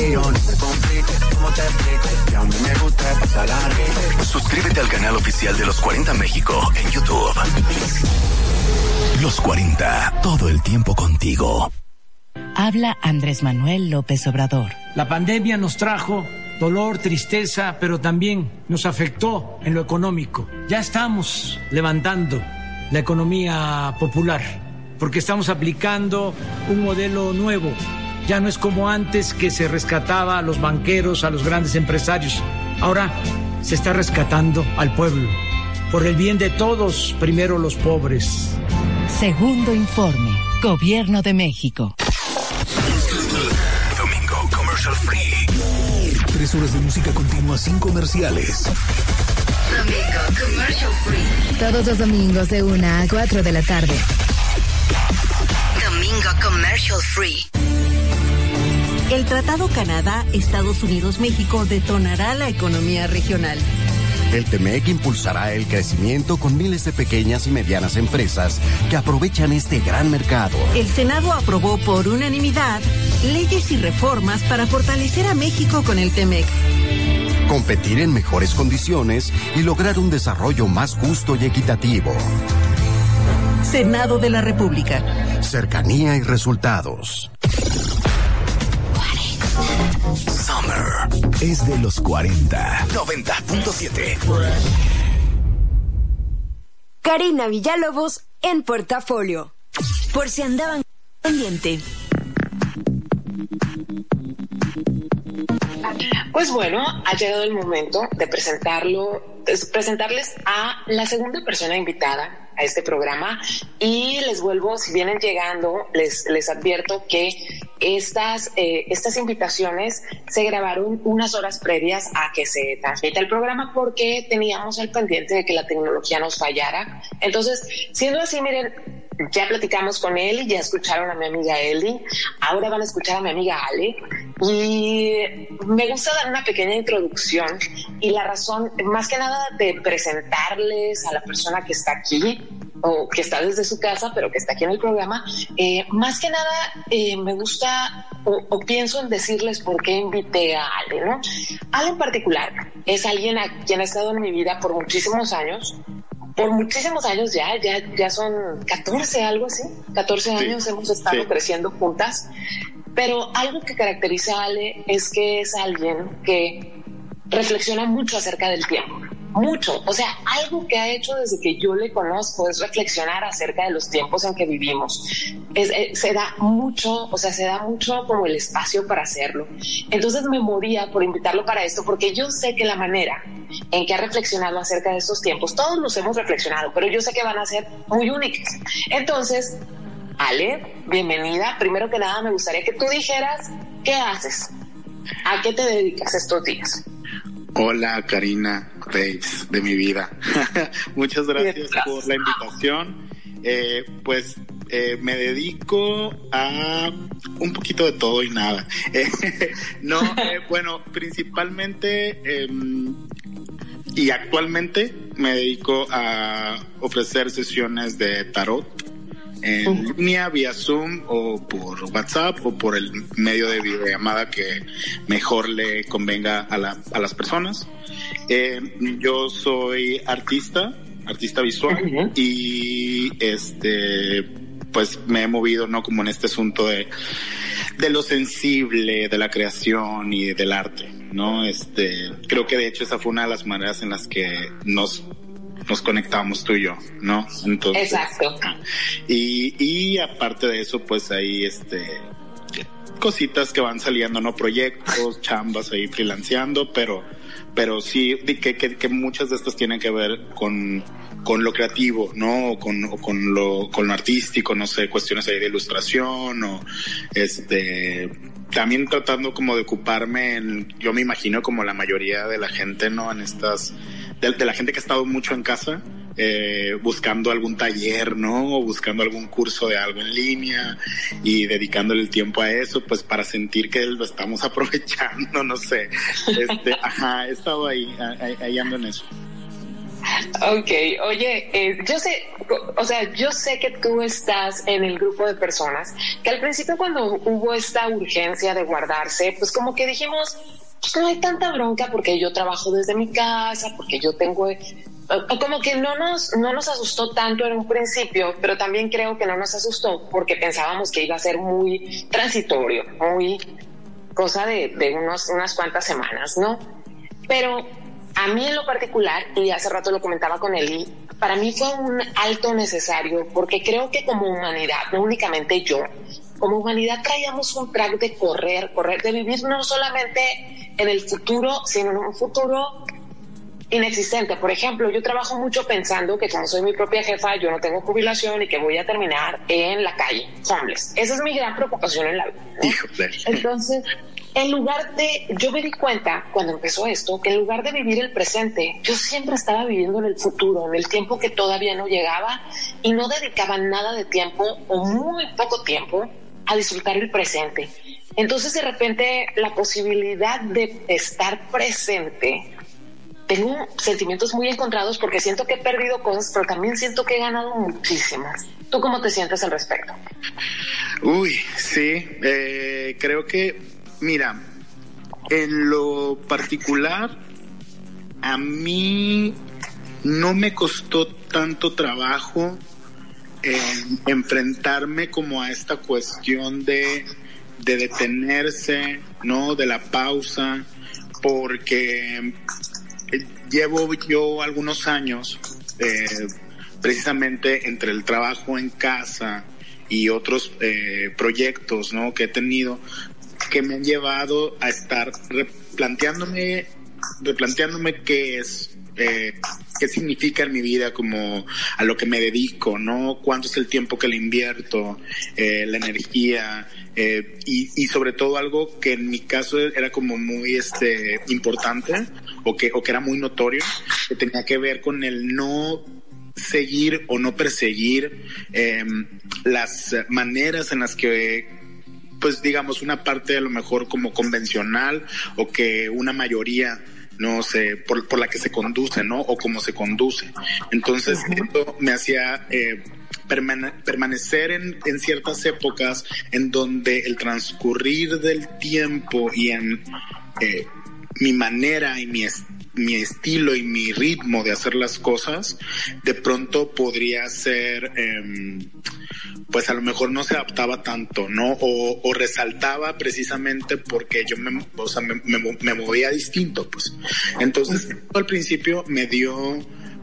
Speaker 7: Suscríbete al canal oficial de los 40 México en YouTube. Los 40, todo el tiempo contigo.
Speaker 8: Habla Andrés Manuel López Obrador.
Speaker 9: La pandemia nos trajo dolor, tristeza, pero también nos afectó en lo económico. Ya estamos levantando la economía popular porque estamos aplicando un modelo nuevo. Ya no es como antes que se rescataba a los banqueros, a los grandes empresarios. Ahora se está rescatando al pueblo. Por el bien de todos, primero los pobres.
Speaker 8: Segundo informe. Gobierno de México.
Speaker 10: Tres horas de música continua sin comerciales.
Speaker 11: Domingo Commercial Free.
Speaker 12: Todos los domingos de 1 a 4 de la tarde.
Speaker 11: Domingo Commercial Free.
Speaker 13: El Tratado Canadá-Estados Unidos-México detonará la economía regional.
Speaker 14: El TEMEC impulsará el crecimiento con miles de pequeñas y medianas empresas que aprovechan este gran mercado.
Speaker 13: El Senado aprobó por unanimidad leyes y reformas para fortalecer a México con el TEMEC.
Speaker 14: Competir en mejores condiciones y lograr un desarrollo más justo y equitativo.
Speaker 13: Senado de la República.
Speaker 14: Cercanía y resultados.
Speaker 7: Summer
Speaker 10: Es de los 40.
Speaker 7: 90.7.
Speaker 6: Karina Villalobos en Portafolio. Por si andaban pendiente.
Speaker 3: Pues bueno, ha llegado el momento de presentarlo, de presentarles a la segunda persona invitada a este programa y les vuelvo, si vienen llegando, les, les advierto que estas, eh, estas invitaciones se grabaron unas horas previas a que se transmita el programa porque teníamos el pendiente de que la tecnología nos fallara. Entonces, siendo así, miren, ya platicamos con y ya escucharon a mi amiga Eli, ahora van a escuchar a mi amiga Ale. Y me gusta dar una pequeña introducción y la razón, más que nada de presentarles a la persona que está aquí, o que está desde su casa, pero que está aquí en el programa, eh, más que nada eh, me gusta o, pienso en decirles por qué invité a Ale, ¿no? Ale en particular es alguien a quien ha estado en mi vida por muchísimos años, por muchísimos años ya, ya, ya son 14, algo así, 14 años hemos estado creciendo juntas, pero algo que caracteriza a Ale es que es alguien que reflexiona mucho acerca del tiempo mucho. O sea, algo que ha hecho desde que yo le conozco es reflexionar acerca de los tiempos en que vivimos. Eh, se da mucho, o sea, se da mucho como el espacio para hacerlo. Entonces me moría por invitarlo para esto, porque yo sé que la manera en que ha reflexionado acerca de estos tiempos, todos los hemos reflexionado, pero yo sé que van a ser muy únicas. Entonces, Ale, bienvenida. Primero que nada, me gustaría que tú dijeras qué haces, a qué te dedicas estos días.
Speaker 15: Hola Karina Reis de mi vida. <laughs> Muchas gracias por la invitación. Eh, pues eh, me dedico a un poquito de todo y nada. <laughs> no, eh, <laughs> bueno, principalmente em, y actualmente me dedico a ofrecer sesiones de tarot en línea, vía Zoom o por WhatsApp o por el medio de videollamada que mejor le convenga a, la, a las personas. Eh, yo soy artista, artista visual y este pues me he movido no como en este asunto de de lo sensible de la creación y del arte no este creo que de hecho esa fue una de las maneras en las que nos nos conectamos tú y yo, ¿no?
Speaker 3: Entonces, Exacto.
Speaker 15: Y, y aparte de eso, pues ahí este cositas que van saliendo, ¿no? Proyectos, <laughs> chambas ahí freelanceando, pero, pero sí, que, que, que muchas de estas tienen que ver con, con lo creativo, ¿no? O con, o con lo, con lo artístico, no sé, cuestiones ahí de ilustración o este, también tratando como de ocuparme en, yo me imagino como la mayoría de la gente, ¿no? En estas, de, la gente que ha estado mucho en casa, eh, buscando algún taller, ¿no? O buscando algún curso de algo en línea y dedicándole el tiempo a eso, pues para sentir que lo estamos <laughs> aprovechando, no sé. Este, ajá, he estado ahí, ahí, ando en eso.
Speaker 3: Ok, oye, eh, yo sé, o sea, yo sé que tú estás en el grupo de personas que al principio cuando hubo esta urgencia de guardarse, pues como que dijimos, pues no hay tanta bronca porque yo trabajo desde mi casa, porque yo tengo como que no nos, no nos asustó tanto en un principio, pero también creo que no nos asustó porque pensábamos que iba a ser muy transitorio, muy cosa de, de unos, unas cuantas semanas, ¿no? Pero a mí en lo particular, y hace rato lo comentaba con Eli, para mí fue un alto necesario porque creo que como humanidad, no únicamente yo, como humanidad traíamos un track de correr, correr, de vivir no solamente en el futuro, sino en un futuro inexistente. Por ejemplo, yo trabajo mucho pensando que como soy mi propia jefa, yo no tengo jubilación y que voy a terminar en la calle, homeless. Esa es mi gran preocupación en la vida. Entonces, en lugar de, yo me di cuenta cuando empezó esto, que en lugar de vivir el presente, yo siempre estaba viviendo en el futuro, en el tiempo que todavía no llegaba y no dedicaba nada de tiempo o muy poco tiempo a disfrutar el presente. Entonces de repente la posibilidad de estar presente, tengo sentimientos muy encontrados porque siento que he perdido cosas, pero también siento que he ganado muchísimas. ¿Tú cómo te sientes al respecto?
Speaker 15: Uy, sí, eh, creo que, mira, en lo particular, a mí no me costó tanto trabajo enfrentarme como a esta cuestión de, de detenerse, ¿no? De la pausa, porque llevo yo algunos años, eh, precisamente entre el trabajo en casa y otros eh, proyectos, ¿no? Que he tenido, que me han llevado a estar replanteándome, replanteándome qué es, eh, qué significa en mi vida como a lo que me dedico, ¿no? Cuánto es el tiempo que le invierto, eh, la energía, eh, y, y, sobre todo algo que en mi caso era como muy este importante o que, o que era muy notorio, que tenía que ver con el no seguir o no perseguir eh, las maneras en las que pues digamos una parte a lo mejor como convencional o que una mayoría no sé, por, por la que se conduce, ¿no? O cómo se conduce. Entonces, esto me hacía eh, permanecer en, en, ciertas épocas en donde el transcurrir del tiempo y en eh, mi manera y mi, mi estilo y mi ritmo de hacer las cosas, de pronto podría ser, eh, pues a lo mejor no se adaptaba tanto, ¿no? O, o resaltaba precisamente porque yo me, o sea, me, me, me movía distinto, pues. Entonces, al principio me dio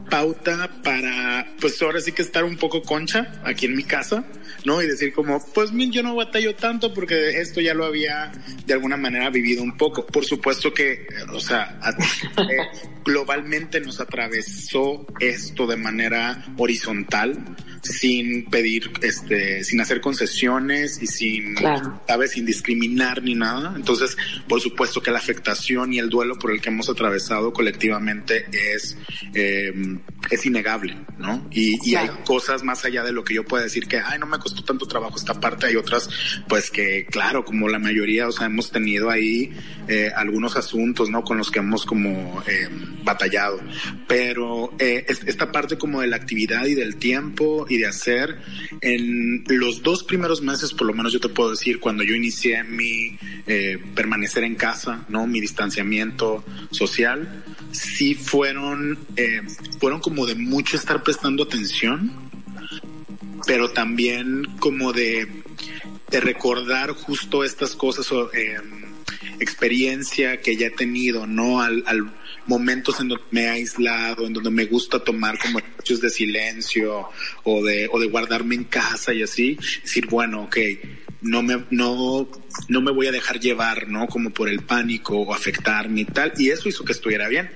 Speaker 15: pauta para, pues ahora sí que estar un poco concha aquí en mi casa, ¿no? Y decir como, pues yo no batallo tanto porque esto ya lo había de alguna manera vivido un poco. Por supuesto que, o sea, <laughs> eh, globalmente nos atravesó esto de manera horizontal, sin pedir, este, sin hacer concesiones y sin, ¿sabes? Sin discriminar ni nada. Entonces, por supuesto que la afectación y el duelo por el que hemos atravesado colectivamente es, eh, es innegable, ¿no? Y, y hay cosas más allá de lo que yo pueda decir que, ay, no me costó tanto trabajo esta parte, hay otras, pues que, claro, como la mayoría, o sea, hemos tenido ahí eh, algunos asuntos, ¿no? Con los que hemos como eh, batallado. Pero eh, esta parte como de la actividad y del tiempo y de hacer, en los dos primeros meses, por lo menos yo te puedo decir, cuando yo inicié mi eh, permanecer en casa, ¿no? Mi distanciamiento social, sí fueron, eh, fueron como de mucho estar prestando atención, pero también como de, de recordar justo estas cosas o eh, experiencia que ya he tenido, ¿no? Al, al momentos en donde me he aislado, en donde me gusta tomar como espacios de silencio o de, o de guardarme en casa y así, decir, bueno, ok, no me, no, no me voy a dejar llevar, ¿no? Como por el pánico o afectarme y tal. Y eso hizo que estuviera bien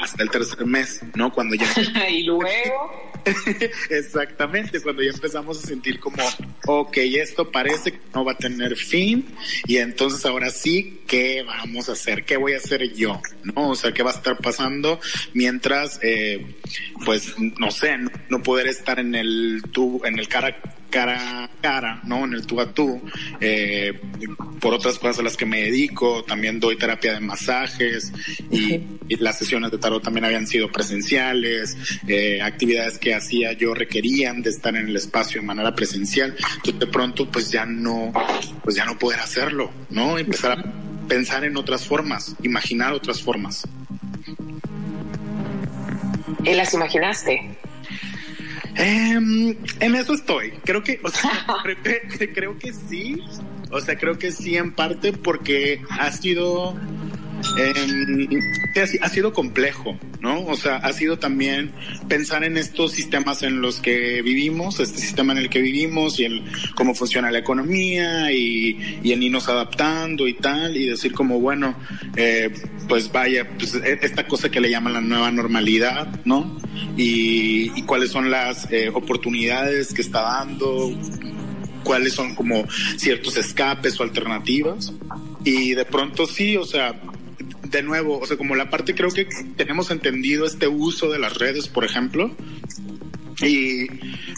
Speaker 15: hasta el tercer mes, ¿no? Cuando ya... <laughs>
Speaker 3: y luego... <laughs>
Speaker 15: Exactamente, cuando ya empezamos a sentir como, ok, esto parece que no va a tener fin y entonces ahora sí, ¿qué vamos a hacer? ¿Qué voy a hacer yo? ¿No? O sea, ¿qué va a estar pasando mientras, eh, pues, no sé, no, poder estar en el tu, en el cara cara a cara, ¿no? En el tú a tú, eh, por otras cosas a las que me dedico, también doy terapia de masajes y, y las sesiones de tarot también habían sido presenciales, eh, actividades que hacía yo requerían de estar en el espacio de manera presencial, entonces de pronto pues ya no, pues ya no poder hacerlo, ¿no? Empezar a pensar en otras formas, imaginar otras formas.
Speaker 3: ¿Y las imaginaste?
Speaker 15: Eh, en eso estoy. Creo que, o sea, <laughs> creo que sí. O sea, creo que sí en parte porque ha sido eh, ha sido complejo, ¿no? O sea, ha sido también pensar en estos sistemas en los que vivimos, este sistema en el que vivimos y el cómo funciona la economía y, y el irnos adaptando y tal, y decir como, bueno, eh, pues vaya, pues e, esta cosa que le llaman la nueva normalidad, ¿no? Y, y cuáles son las eh, oportunidades que está dando, cuáles son como ciertos escapes o alternativas. Y de pronto sí, o sea, de nuevo, o sea, como la parte creo que tenemos entendido este uso de las redes, por ejemplo, y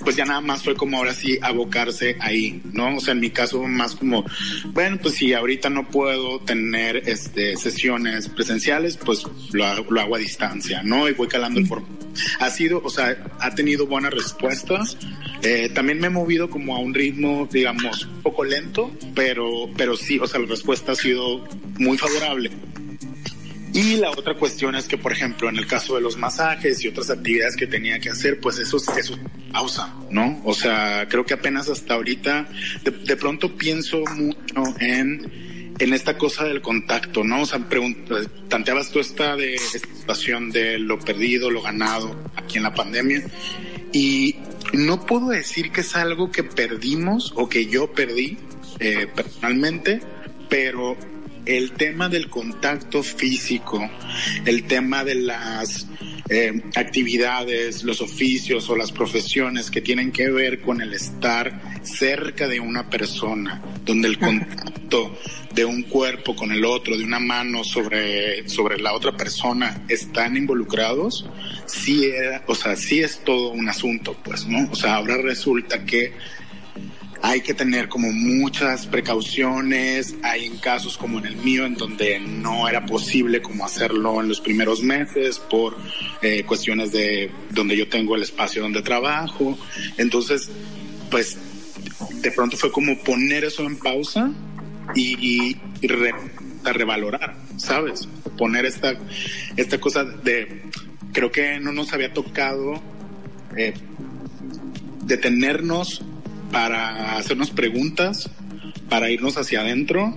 Speaker 15: pues ya nada más fue como ahora sí abocarse ahí, ¿no? O sea, en mi caso más como, bueno, pues si ahorita no puedo tener este sesiones presenciales, pues lo, lo hago a distancia, ¿no? Y voy calando el formato. Ha sido, o sea, ha tenido buenas respuestas. Eh, también me he movido como a un ritmo, digamos, un poco lento, pero, pero sí, o sea, la respuesta ha sido muy favorable. Y la otra cuestión es que, por ejemplo, en el caso de los masajes y otras actividades que tenía que hacer, pues eso, eso pausa, ¿no? O sea, creo que apenas hasta ahorita, de, pronto pienso mucho en, en esta cosa del contacto, ¿no? O sea, planteabas tú esta de esta situación de lo perdido, lo ganado aquí en la pandemia. Y no puedo decir que es algo que perdimos o que yo perdí eh, personalmente, pero el tema del contacto físico, el tema de las eh, actividades, los oficios o las profesiones que tienen que ver con el estar cerca de una persona, donde el contacto de un cuerpo con el otro, de una mano sobre, sobre la otra persona, están involucrados, sí, era, o sea, sí es todo un asunto, pues, ¿no? O sea, ahora resulta que hay que tener como muchas precauciones, hay en casos como en el mío en donde no era posible como hacerlo en los primeros meses por eh, cuestiones de donde yo tengo el espacio donde trabajo, entonces pues de pronto fue como poner eso en pausa y, revalorar, ¿sabes? Poner esta, esta cosa de, creo que no nos había tocado eh, detenernos para hacernos preguntas, para irnos hacia adentro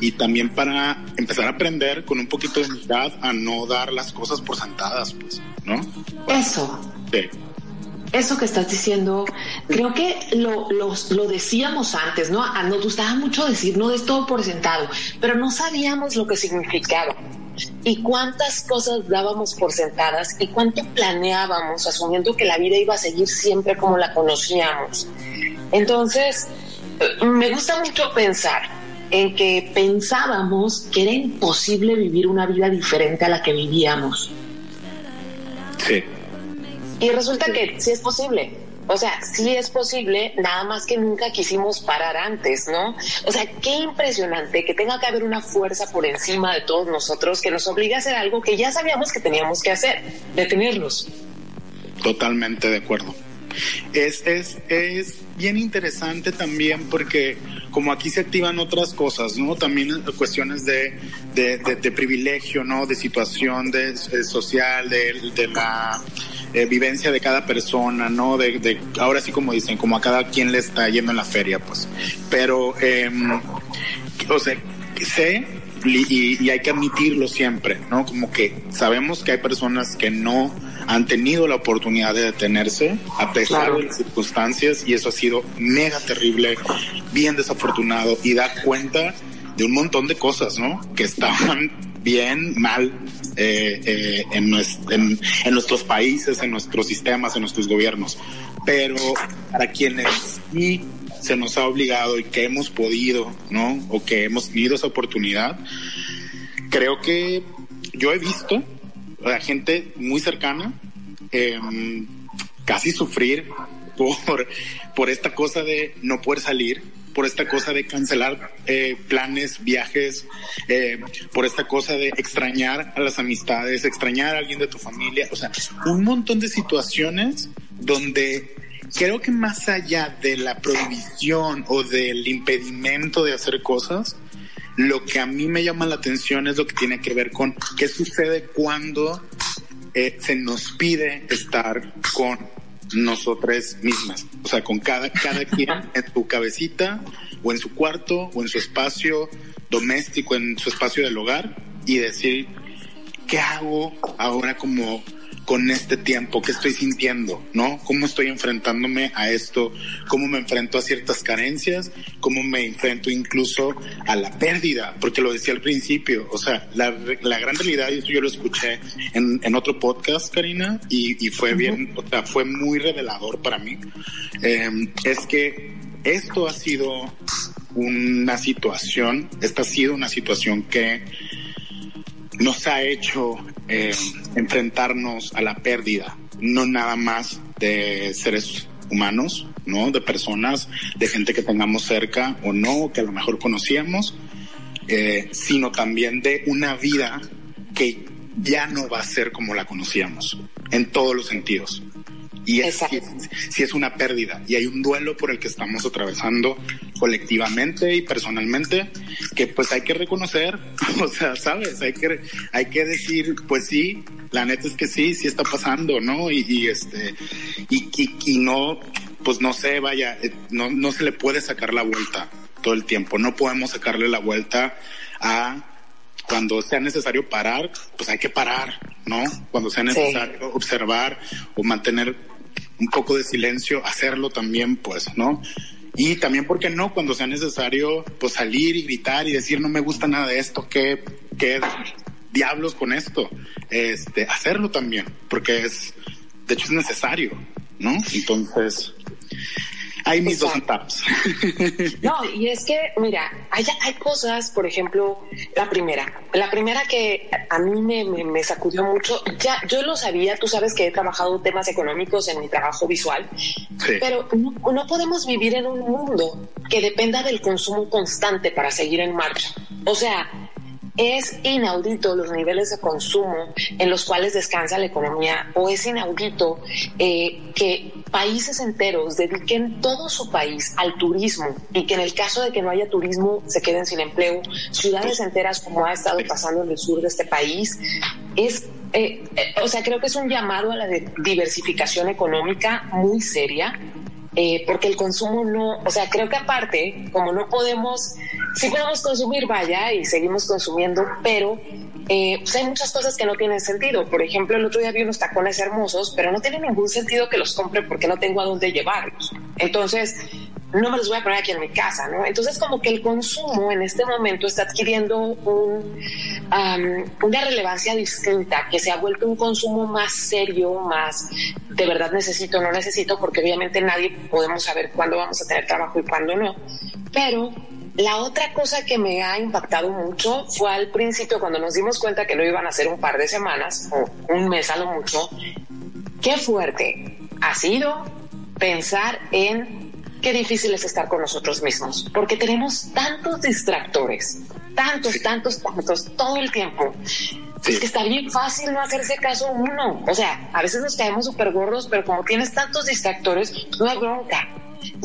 Speaker 15: y también para empezar a aprender con un poquito de humildad a no dar las cosas por sentadas, pues, ¿no?
Speaker 3: Eso. Sí eso que estás diciendo, creo que lo, lo, decíamos antes, ¿no? Ah, nos gustaba mucho decir, no es todo por sentado, pero no sabíamos lo que significaba y cuántas cosas dábamos por sentadas y cuánto planeábamos asumiendo que la vida iba a seguir siempre como la conocíamos. Entonces, eh, me gusta mucho pensar en que pensábamos que era imposible vivir una vida diferente a la que vivíamos.
Speaker 15: Sí.
Speaker 3: Y resulta que sí es posible. O sea, sí es posible, nada más que nunca quisimos parar antes, ¿no? O sea, qué impresionante que tenga que haber una fuerza por encima de todos nosotros que nos obliga a hacer algo que ya sabíamos que teníamos que hacer, detenerlos.
Speaker 15: Totalmente de acuerdo. Es, es, es bien interesante también porque como aquí se activan otras cosas, ¿no? También cuestiones de, de, de, privilegio, ¿no? De situación de, social, de, de la eh, vivencia de cada persona, ¿no? De, de, ahora sí como dicen, como a cada quien le está yendo en la feria, pues. Pero, eh, o sea, sé y, y, hay que admitirlo siempre, ¿no? Como que sabemos que hay personas que no han tenido la oportunidad de detenerse a pesar de las circunstancias y eso ha sido mega terrible, bien desafortunado y da cuenta de un montón de cosas, ¿no? Que estaban bien, mal eh, eh, en, nuestros países, en nuestros sistemas, en nuestros gobiernos. Pero para quienes sí se nos ha obligado y que hemos podido, ¿no? O que hemos tenido esa oportunidad, creo que yo he visto a gente muy cercana em, casi sufrir por, por esta cosa de no poder salir, por esta cosa de cancelar eh, planes, viajes, eh, por esta cosa de extrañar a las amistades, extrañar a alguien de tu familia, o sea, un montón de situaciones donde creo que más allá de la prohibición o del impedimento de hacer cosas, lo que a mí me llama la atención es lo que tiene que ver con qué sucede cuando eh, se nos pide estar con nosotras mismas, o sea, con cada, cada quien <laughs> en su cabecita o en su cuarto o en su espacio doméstico, en su espacio del hogar y decir, ¿qué hago ahora como con este tiempo? ¿Qué estoy sintiendo? ¿No? ¿Cómo estoy enfrentándome a esto? ¿Cómo me enfrento a ciertas carencias? ¿Cómo me enfrento incluso a la pérdida? Porque lo decía al principio, o sea, la, la gran realidad, y eso yo lo escuché en, en otro podcast, Karina, y, y fue bien, o sea, fue muy revelador para mí, eh, es que esto ha sido una situación, esta ha sido una situación que nos ha hecho eh, enfrentarnos a la pérdida, no nada más de seres humanos, ¿no? De personas, de gente que tengamos cerca o no, que a lo mejor conocíamos, eh, sino también de una vida que ya no va a ser como la conocíamos, en todos los sentidos. Y es, si, es una pérdida. Y hay un duelo por el que estamos atravesando colectivamente y personalmente que pues hay que reconocer, <laughs> o sea, sabes, hay que, hay que decir, pues sí, la neta es que sí, sí está pasando, ¿no? Y, este, y, y, no, pues no sé, vaya, eh, no, no se le puede sacar la vuelta todo el tiempo, no podemos sacarle la vuelta a cuando sea necesario parar, pues hay que parar, ¿no? Cuando sea necesario observar o mantener un poco de silencio, hacerlo también, pues, ¿no? Y también, ¿por qué no? Cuando sea necesario, pues salir y gritar y decir, no me gusta nada de esto, ¿qué, qué diablos con esto? Este, hacerlo también, porque es, de hecho es necesario, ¿no? Entonces, hay mis dos centavos. <laughs>
Speaker 3: no, y es que, mira, hay, hay cosas, por ejemplo, la primera, la primera que a mí me, me, sacudió mucho, ya yo lo sabía, tú sabes que he trabajado temas económicos en mi trabajo visual, pero no, no podemos vivir en un mundo que dependa del consumo constante para seguir en marcha. O sea, es inaudito los niveles de consumo en los cuales descansa la economía o es inaudito eh, que países enteros dediquen todo su país al turismo y que en el caso de que no haya turismo se queden sin empleo, ciudades enteras como ha estado pasando en el sur de este país, es, eh, eh, o sea, creo que es un llamado a la diversificación económica muy seria eh, porque el consumo no, o sea, creo que aparte, como no podemos, sí podemos consumir, vaya, y seguimos consumiendo, pero eh, pues hay muchas cosas que no tienen sentido. Por ejemplo, el otro día vi unos tacones hermosos, pero no tiene ningún sentido que los compre porque no tengo a dónde llevarlos. Entonces, no me los voy a poner aquí en mi casa, ¿no? Entonces como que el consumo en este momento está adquiriendo un, una relevancia distinta, que se ha vuelto un consumo más serio, más de verdad necesito no necesito, porque obviamente nadie podemos saber cuándo vamos a tener trabajo y cuándo no. Pero la otra cosa que me ha impactado mucho fue al principio cuando nos dimos cuenta que no iban a ser un par de semanas o un mes a lo mucho. Qué fuerte ha sido pensar en qué difícil es estar con nosotros mismos, porque tenemos tantos distractores, tantos, tantos, tantos, todo el tiempo. Es que está bien fácil no hacerse caso uno. O sea, a veces nos caemos súper gordos, pero como tienes tantos distractores, no hay bronca.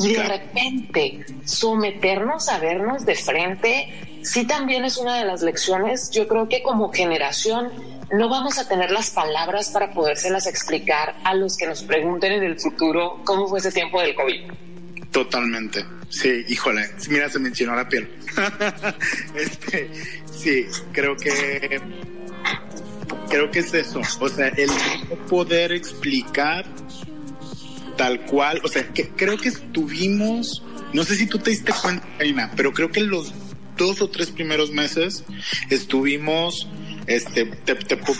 Speaker 3: Y de repente, someternos a vernos de frente, sí también es una de las lecciones. Yo creo que como generación no vamos a tener las palabras para podérselas explicar a los que nos pregunten en el futuro cómo fue ese tiempo del COVID.
Speaker 15: Totalmente. Sí, híjole, mira, se me enchinó la piel. <laughs> este, sí, creo que creo que es eso. O sea, el poder explicar tal cual, o sea, que creo que estuvimos, no sé si tú te diste cuenta, pero creo que los dos o tres primeros meses estuvimos este,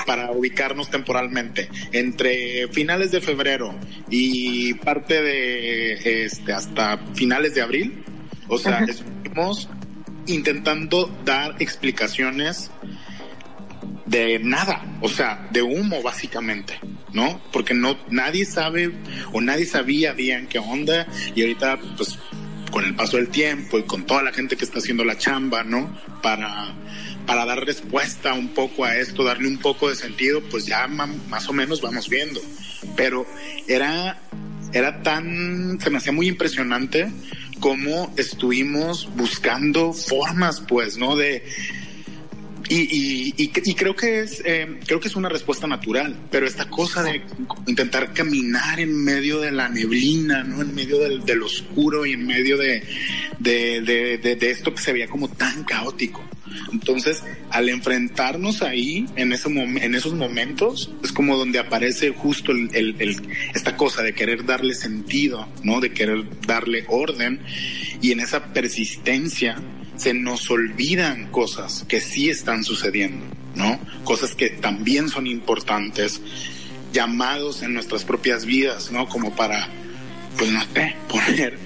Speaker 15: para ubicarnos temporalmente, entre finales de febrero y parte de este, hasta finales de abril, o sea, estuvimos intentando dar explicaciones de nada, o sea, de humo básicamente, ¿no? Porque no nadie sabe o nadie sabía bien qué onda y ahorita pues con el paso del tiempo y con toda la gente que está haciendo la chamba, ¿no? Para para dar respuesta un poco a esto, darle un poco de sentido, pues ya más o menos vamos viendo. Pero era, era tan, se me hacía muy impresionante cómo estuvimos buscando formas, pues, ¿no? De, y, y, y, creo que es eh, creo que es una respuesta natural pero esta cosa de intentar caminar en medio de la neblina no en medio del, oscuro y en medio de de, de, de, esto que se veía como tan caótico entonces, al enfrentarnos ahí, en, ese en esos momentos, es como donde aparece justo el, esta cosa de querer darle sentido, ¿no? De querer darle orden. Y en esa persistencia se nos olvidan cosas que sí están sucediendo, ¿no? Cosas que también son importantes, llamados en nuestras propias vidas, ¿no? Como para, pues no sé, <laughs> poner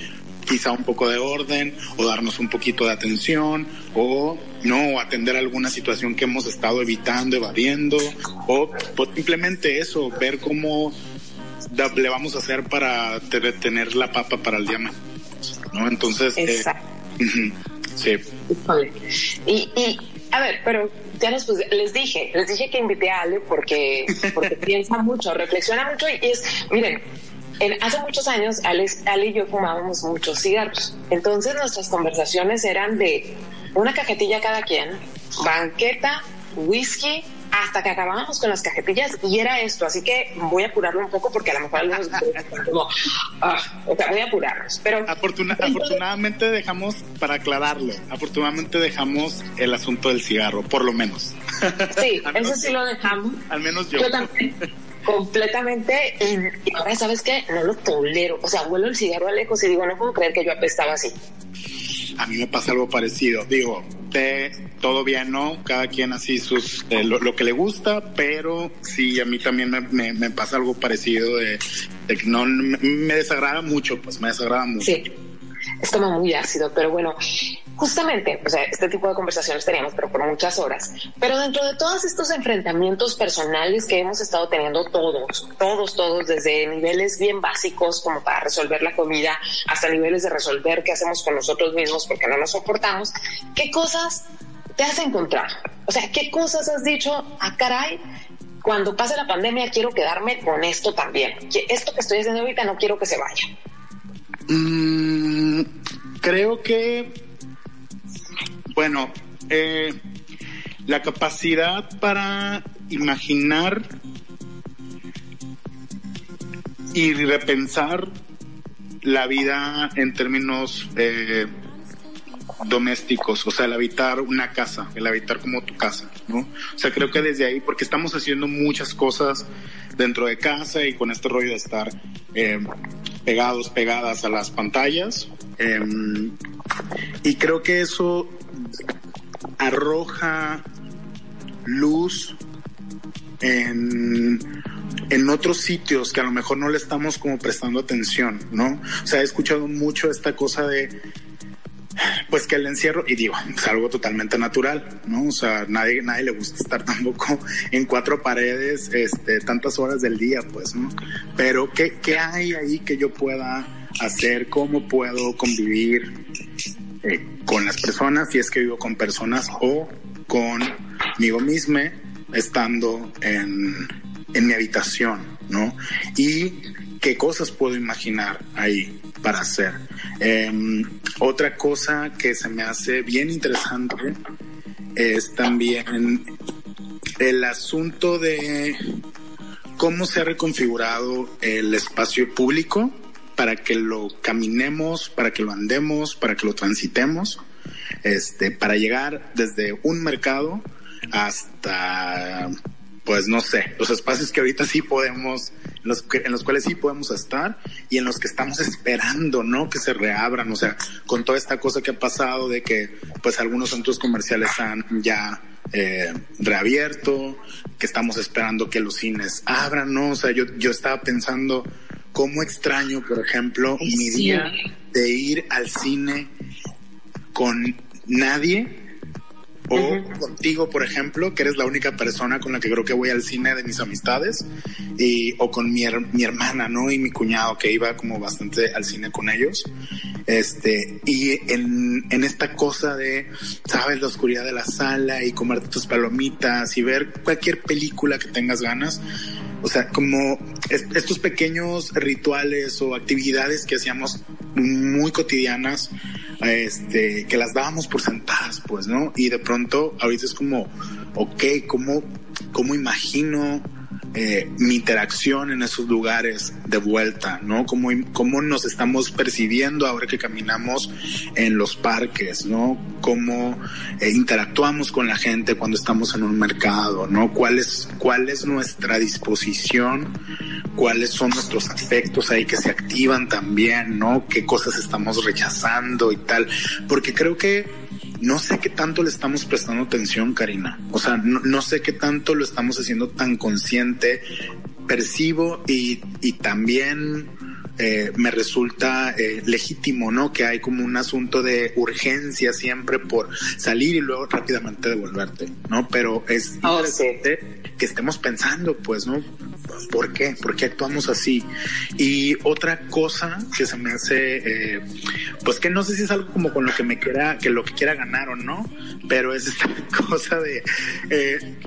Speaker 15: quizá un poco de orden o darnos un poquito de atención o no atender alguna situación que hemos estado evitando, evadiendo o pues, simplemente eso, ver cómo le vamos a hacer para tener la papa para el día más, ¿no? Entonces, eh, sí.
Speaker 3: Y, y, a ver, pero ya les, les dije, les dije que invité a Ale porque, porque <laughs> piensa mucho, reflexiona mucho y es, miren, en, hace muchos años, Ale, Ale y yo fumábamos muchos cigarros. Entonces nuestras conversaciones eran de una cajetilla cada quien, banqueta, whisky, hasta que acabábamos con las cajetillas y era esto, así que voy a apurarlo un poco porque a lo mejor algunos como, ah, o sea, voy a apurarlos, pero
Speaker 15: afortunadamente dejamos para aclararlo, afortunadamente dejamos el asunto del cigarro, por lo menos.
Speaker 3: Sí, <laughs> eso sí lo dejamos.
Speaker 15: Al menos yo.
Speaker 3: Yo también completamente y, ahora sabes qué no lo tolero. O sea vuelo el cigarro a lejos y digo no puedo creer que yo apestaba así
Speaker 15: a mí me pasa algo parecido. Digo te todo bien, ¿no? Cada quien así sus, eh, lo, que le gusta, pero sí, a mí también me, me, pasa algo parecido de, de, que no, me, me, desagrada mucho, pues me desagrada mucho.
Speaker 3: Sí, es como muy ácido, pero bueno, justamente, o sea, este tipo de conversaciones teníamos, pero por muchas horas. Pero dentro de todos estos enfrentamientos personales que hemos estado teniendo todos, todos, todos, desde niveles bien básicos como para resolver la comida, hasta niveles de resolver qué hacemos con nosotros mismos porque no nos soportamos, ¿qué cosas te has encontrado? O sea, ¿qué cosas has dicho, ah, caray, cuando pase la pandemia quiero quedarme con esto también? Esto que estoy haciendo ahorita no quiero que se vaya.
Speaker 15: Mm, creo que bueno, eh, la capacidad para imaginar y repensar la vida en términos eh, domésticos, o sea, el habitar una casa, el habitar como tu casa, ¿no? O sea, creo que desde ahí, porque estamos haciendo muchas cosas dentro de casa y con este rollo de estar eh, pegados, pegadas a las pantallas, y creo que eso arroja luz en, en otros sitios que a lo mejor no le estamos como prestando atención, ¿no? O sea, he escuchado mucho esta cosa de, pues que el encierro, y digo, es algo totalmente natural, ¿no? O sea, nadie, nadie le gusta estar <laughs> tampoco en cuatro paredes, este, tantas horas del día, pues, ¿no? Pero, ¿qué, qué hay ahí que yo pueda hacer? ¿Cómo puedo convivir? Eh, con las personas, si es que vivo con personas o conmigo mismo estando en, en mi habitación, ¿no? Y qué cosas puedo imaginar ahí para hacer. Em, otra cosa que se me hace bien interesante es también el asunto de cómo se ha reconfigurado el espacio público para que lo caminemos, para que lo andemos, para que lo transitemos, este, para llegar desde un mercado hasta, pues no sé, los espacios que ahorita sí podemos, los en los cuales sí podemos estar y en los que estamos esperando, ¿no? Que se reabran, o sea, con toda esta cosa que ha pasado de que, pues algunos centros comerciales han ya eh, reabierto, que estamos esperando que los cines abran, ¿no? O sea, yo, yo estaba pensando, cómo extraño, por ejemplo, mi día de ir al cine con nadie o contigo, por ejemplo, que eres la única persona con la que creo que voy al cine de mis amistades, y, o con mi, mi hermana, ¿no? Y mi cuñado, que iba como bastante al cine con ellos. Este, y en, en esta cosa de, sabes, la oscuridad de la sala y comerte tus palomitas y ver cualquier película que tengas ganas, o sea, como estos pequeños rituales o actividades que hacíamos muy cotidianas, este, que las dábamos por sentadas, pues, ¿no? Y de pronto, ahorita es como, ok, ¿cómo, cómo imagino eh, mi interacción en esos lugares de vuelta, ¿no? Cómo, cómo nos estamos percibiendo ahora que caminamos en los parques, ¿no? Cómo eh, interactuamos con la gente cuando estamos en un mercado, ¿no? ¿Cuál es, cuál es nuestra disposición? ¿Cuáles son nuestros afectos ahí que se activan también, ¿no? ¿Qué cosas estamos rechazando y tal? Porque creo que no sé qué tanto le estamos prestando atención, Karina. O sea, no, sé qué tanto lo estamos haciendo tan consciente. Percibo y, y también eh, me resulta eh, legítimo, ¿no? Que hay como un asunto de urgencia siempre por salir y luego rápidamente devolverte, ¿no? Pero es oh, interesante que estemos pensando, pues, ¿no? ¿Por qué? ¿Por qué actuamos así? Y otra cosa que se me hace, eh, pues que no sé si es algo como con lo que me quiera, que lo que quiera ganar o no, pero es esta <laughs> cosa de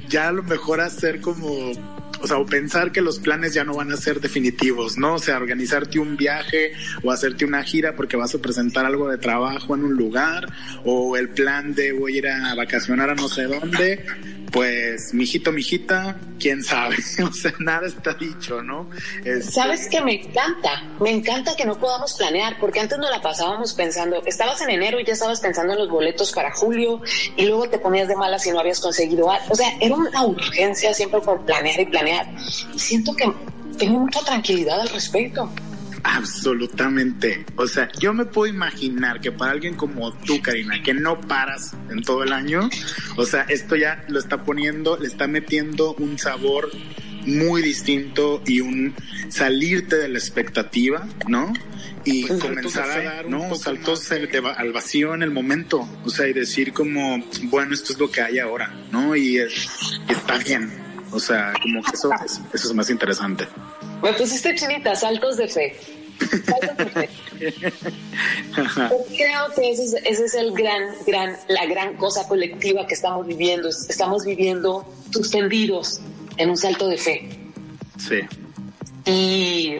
Speaker 15: ya a lo mejor hacer como o sea, o pensar que los planes ya no van a ser definitivos, ¿no? O sea, organizarte un viaje o hacerte una gira porque vas a presentar algo de trabajo en un lugar, o el plan de voy a ir a vacacionar a no sé dónde, pues, mijito, mijita, quién sabe, <laughs> o sea, nada está dicho, ¿no?
Speaker 3: Este, Sabes que me encanta, me encanta que no podamos planear, porque antes nos la pasábamos pensando, estabas en enero y ya estabas pensando en los boletos para julio, y luego te ponías de malas si no habías conseguido algo, o sea, era una urgencia siempre por planear y planear, y siento que tengo mucha tranquilidad al respecto.
Speaker 15: Absolutamente. O sea, yo me puedo imaginar que para alguien como tú, Karina, que no paras en todo el año, o sea, esto ya lo está poniendo, le está metiendo un sabor muy distinto y un salirte de la expectativa, ¿no? Y pues comenzar a dar ¿no? saltos al vacío en el momento, o sea, y decir como, bueno, esto es lo que hay ahora, ¿no? Y, está bien, o sea, como que eso, eso, es más interesante.
Speaker 3: Me pusiste chinita, saltos de fe. Creo que ese es, es, el gran, gran, la gran cosa colectiva que estamos viviendo. Estamos viviendo suspendidos en un salto de fe.
Speaker 15: Sí.
Speaker 3: Y,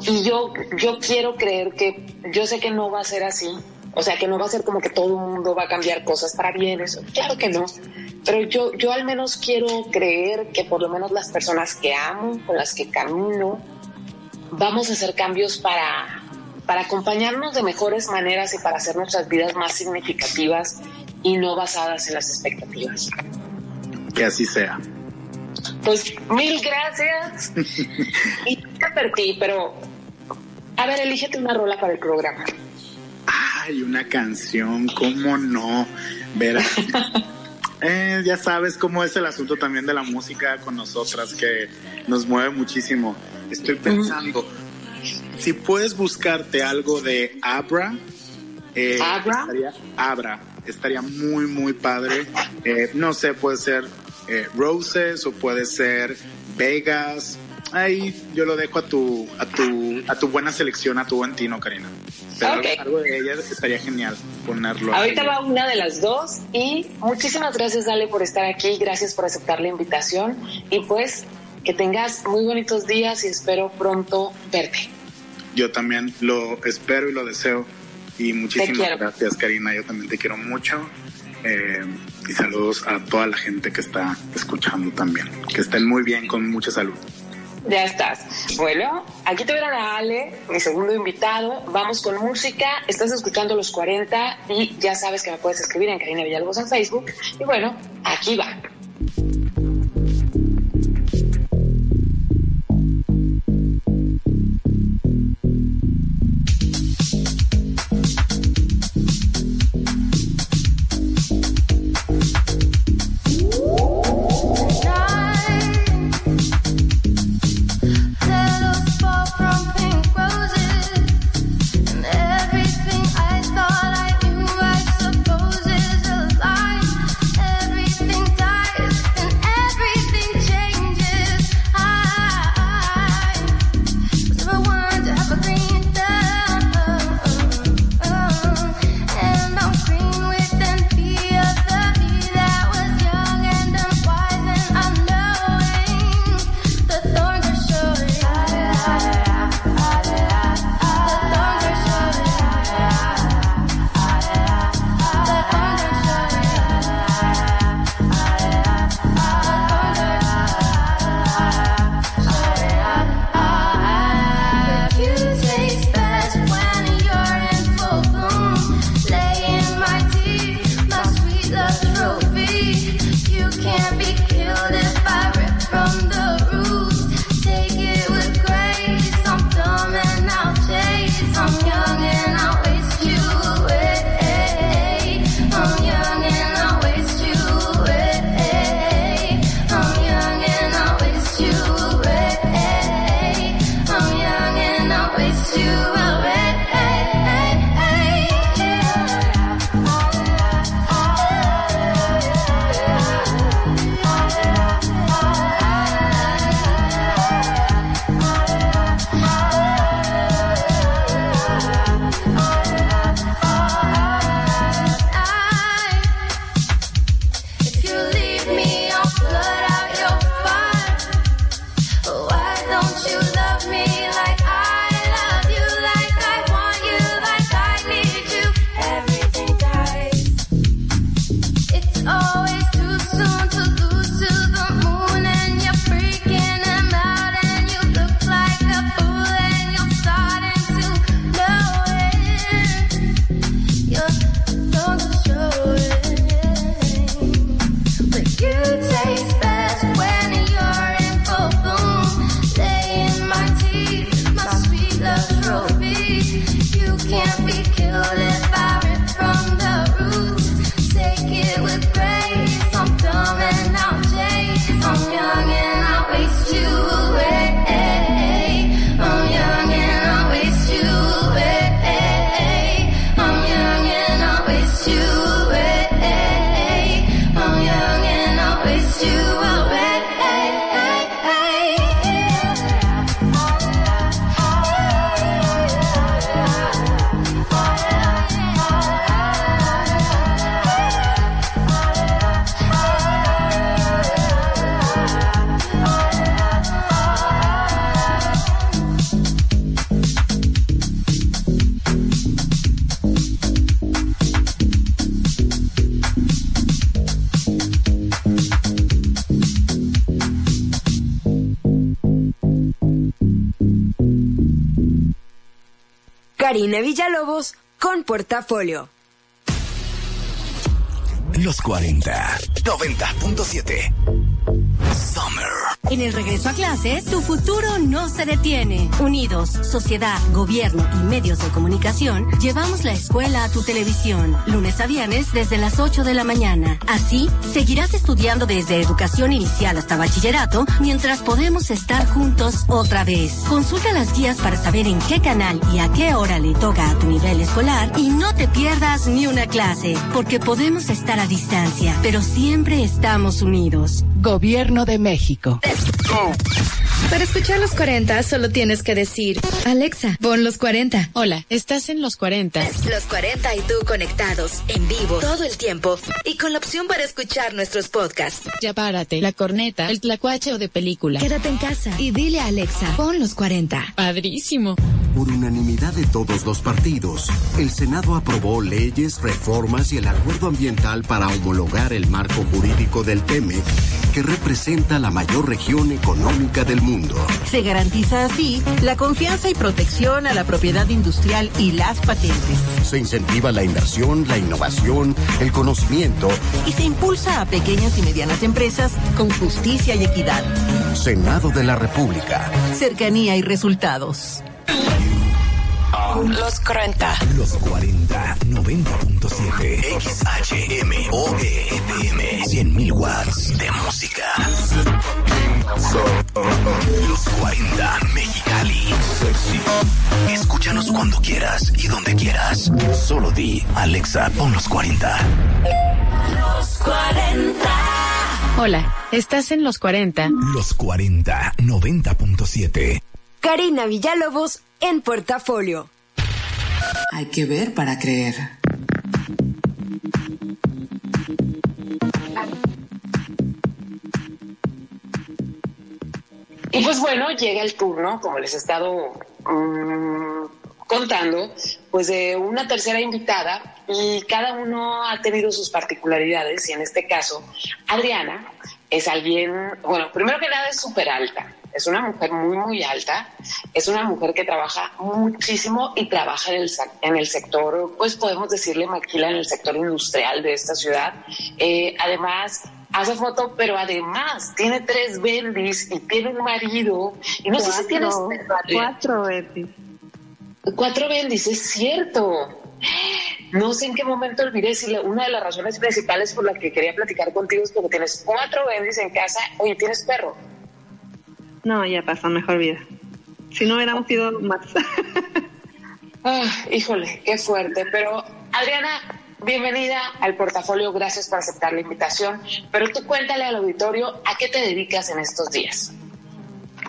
Speaker 3: y yo, yo quiero creer que, yo sé que no va a ser así, o sea, que no va a ser como que todo el mundo va a cambiar cosas para bien, eso, claro que no, pero yo, yo al menos quiero creer que por lo menos las personas que amo, con las que camino, vamos a hacer cambios para, para acompañarnos de mejores maneras y para hacer nuestras vidas más significativas y no basadas en las expectativas.
Speaker 15: Que así sea.
Speaker 3: Pues mil gracias. <laughs> y te perdí, pero a ver, elígete una rola para el programa.
Speaker 15: Ay, una canción, ¿cómo no? Verá. <laughs> eh, ya sabes cómo es el asunto también de la música con nosotras, que nos mueve muchísimo. Estoy pensando, si puedes buscarte algo de Abra,
Speaker 3: eh, Abra,
Speaker 15: estaría, Abra, estaría muy, muy padre. Eh, no sé, puede ser eh, Roses o puede ser Vegas. Ahí yo lo dejo a tu, a tu, a tu buena selección, a tu buen tino, Karina. Pero algo de ella estaría genial ponerlo.
Speaker 3: Ahorita va una de las dos y muchísimas gracias, Dale, por estar aquí. Gracias por aceptar la invitación y pues que tengas muy bonitos días y espero pronto verte.
Speaker 15: Yo también lo espero y lo deseo. Y muchísimas gracias, Karina. Yo también te quiero mucho. Eh, y saludos a toda la gente que está escuchando también. Que estén muy bien, con mucha salud.
Speaker 3: Ya estás. Bueno, aquí te verán a Ale, mi segundo invitado. Vamos con música. Estás escuchando los 40 y ya sabes que me puedes escribir en Karina Villalobos en Facebook. Y bueno, aquí va.
Speaker 6: Karina Villalobos con Portafolio.
Speaker 7: Los 40, 90.7. Summer.
Speaker 16: En el regreso a clases, tu futuro no se detiene. Unidos, sociedad, gobierno y medios de comunicación, llevamos la escuela a tu televisión, lunes a viernes desde las 8 de la mañana. Así, seguirás estudiando desde educación inicial hasta bachillerato, mientras podemos estar juntos otra vez. Consulta las guías para saber en qué canal y a qué hora le toca a tu nivel escolar y no te pierdas ni una clase, porque podemos estar a distancia, pero siempre estamos unidos.
Speaker 8: Gobierno de México.
Speaker 12: Para escuchar los 40 solo tienes que decir, Alexa, pon los 40.
Speaker 1: Hola, estás en los 40.
Speaker 11: Los 40 y tú conectados, en vivo, todo el tiempo y con la opción para escuchar nuestros podcasts.
Speaker 1: Ya párate, la corneta, el tlacuache o de película.
Speaker 12: Quédate en casa y dile a Alexa, pon los 40.
Speaker 1: Padrísimo.
Speaker 14: Por unanimidad de todos los partidos, el Senado aprobó leyes, reformas y el acuerdo ambiental para homologar el marco jurídico del TEMEC, que representa la mayor región económica del mundo.
Speaker 13: Se garantiza así la confianza y protección a la propiedad industrial y las patentes.
Speaker 14: Se incentiva la inversión, la innovación, el conocimiento.
Speaker 13: Y se impulsa a pequeñas y medianas empresas con justicia y equidad.
Speaker 14: Senado de la República.
Speaker 13: Cercanía y resultados.
Speaker 11: Los 40.
Speaker 7: Los 40, 90.7. XHMOE FM. 100.000 watts de música. Los 40 Mexicali. Escúchanos cuando quieras y donde quieras. Solo di, Alexa, pon los 40.
Speaker 11: Los 40.
Speaker 1: Hola, estás en los 40.
Speaker 7: Los 40, 90.7.
Speaker 6: Karina Villalobos en Portafolio.
Speaker 1: Hay que ver para creer.
Speaker 3: Y pues bueno, llega el turno, como les he estado mm, contando, pues de una tercera invitada y cada uno ha tenido sus particularidades y en este caso, Adriana es alguien, bueno, primero que nada es súper alta, es una mujer muy, muy alta, es una mujer que trabaja muchísimo y trabaja en el, en el sector, pues podemos decirle maquila en el sector industrial de esta ciudad. Eh, además, hace foto, pero además tiene tres bendis y tiene un marido. Y no sé si tienes...
Speaker 17: Cuatro, Betty.
Speaker 3: Cuatro bendis, es cierto. No sé en qué momento olvidé si una de las razones principales por las que quería platicar contigo es porque tienes cuatro bendis en casa. Oye, ¿tienes perro?
Speaker 17: No, ya pasó mejor vida. Si no hubiéramos ido más. <laughs>
Speaker 3: Ah, híjole, qué fuerte. Pero, Adriana, bienvenida al portafolio. Gracias por aceptar la invitación. Pero tú cuéntale al auditorio a qué te dedicas en estos días.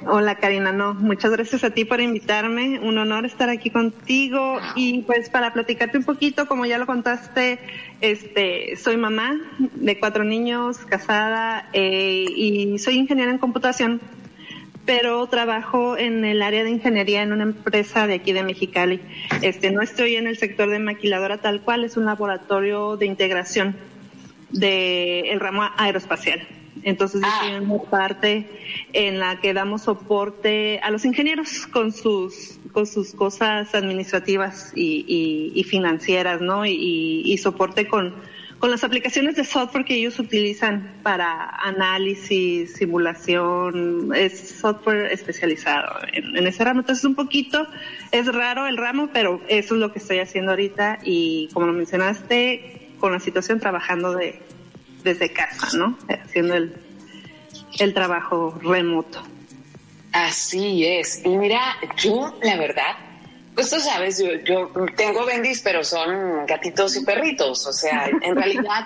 Speaker 17: Hola Karina, no, muchas gracias a ti por invitarme, un honor estar aquí contigo y pues para platicarte un poquito, como ya lo contaste, este, soy mamá de cuatro niños, casada eh, y soy ingeniera en computación, pero trabajo en el área de ingeniería en una empresa de aquí de Mexicali. Este, no estoy en el sector de maquiladora tal cual, es un laboratorio de integración del ramo aeroespacial. Entonces yo estoy en una parte en la que damos soporte a los ingenieros con sus con sus cosas administrativas y, y- y financieras, ¿no? Y, y soporte con con las aplicaciones de software que ellos utilizan para análisis, simulación, es software especializado en, ese ramo. Entonces un poquito es raro el ramo, pero eso es lo que estoy haciendo ahorita y como lo mencionaste, con la situación trabajando de desde casa, ¿no? Haciendo el, el trabajo remoto.
Speaker 3: Así es. Y mira, yo, la verdad, pues tú sabes, yo, tengo bendis, pero son gatitos y perritos. O sea, en realidad,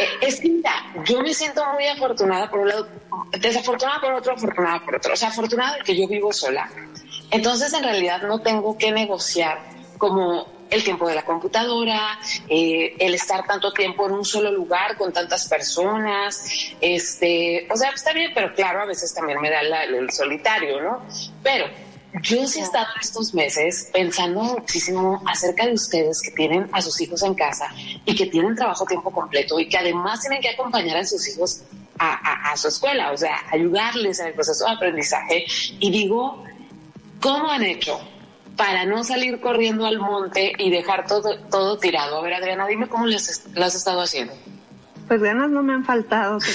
Speaker 3: eh, es que mira, yo me siento muy afortunada por un lado, desafortunada por otro, afortunada por otro. O sea, afortunada de que yo vivo sola. Entonces, en realidad, no tengo que negociar como el tiempo de la computadora, eh, el estar tanto tiempo en un solo lugar con tantas personas, este, o sea, está bien, pero claro, a veces también me da la- el solitario, ¿no? Pero yo sí he estado estos meses pensando muchísimo acerca de ustedes que tienen a sus hijos en casa y que tienen trabajo tiempo completo y que además tienen que acompañar a sus hijos a, a- a su escuela, o sea, ayudarles en el proceso de aprendizaje. Y digo, ¿cómo han hecho para no salir corriendo al monte y dejar todo, todo tirado? A ver, Adriana, dime cómo lo has estado haciendo.
Speaker 17: Pues ganas no me han faltado. <laughs>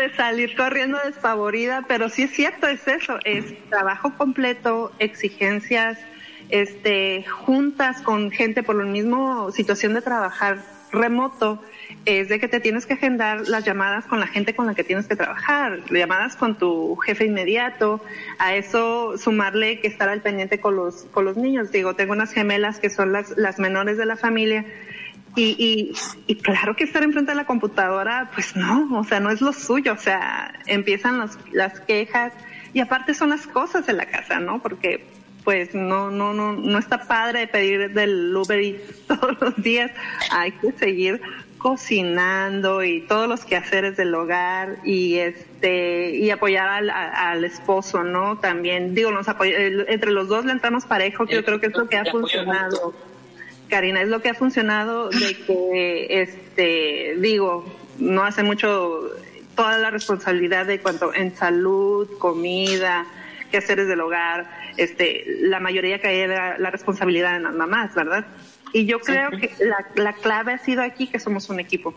Speaker 17: de salir corriendo despavorida, pero sí es cierto, es eso, es trabajo completo, exigencias, este, juntas con gente por la misma situación de trabajar remoto, es de que te tienes que agendar las llamadas con la gente con la que tienes que trabajar, llamadas con tu jefe inmediato, a eso sumarle que estar al pendiente con los, con los niños. Digo, tengo unas gemelas que son las, las menores de la familia y, y, y, claro que estar enfrente de la computadora, pues no, o sea, no es lo suyo, o sea, empiezan los, las quejas y aparte son las cosas de la casa, ¿no? Porque pues no, no, no, no está padre pedir del Uber Eats <laughs> todos los días, hay que seguir cocinando y todos los quehaceres del hogar y este y apoyar al, al esposo, ¿no? También digo, nos entre los dos le entramos parejo, que yo creo que es lo que ha funcionado Karina, es lo que ha funcionado de <laughs> que, este, digo, no hace mucho toda la responsabilidad de cuanto en salud, comida, quehaceres del hogar, este, la mayoría cae la, la responsabilidad en las mamás, ¿verdad? Y yo creo que la, la clave ha sido aquí que somos un equipo.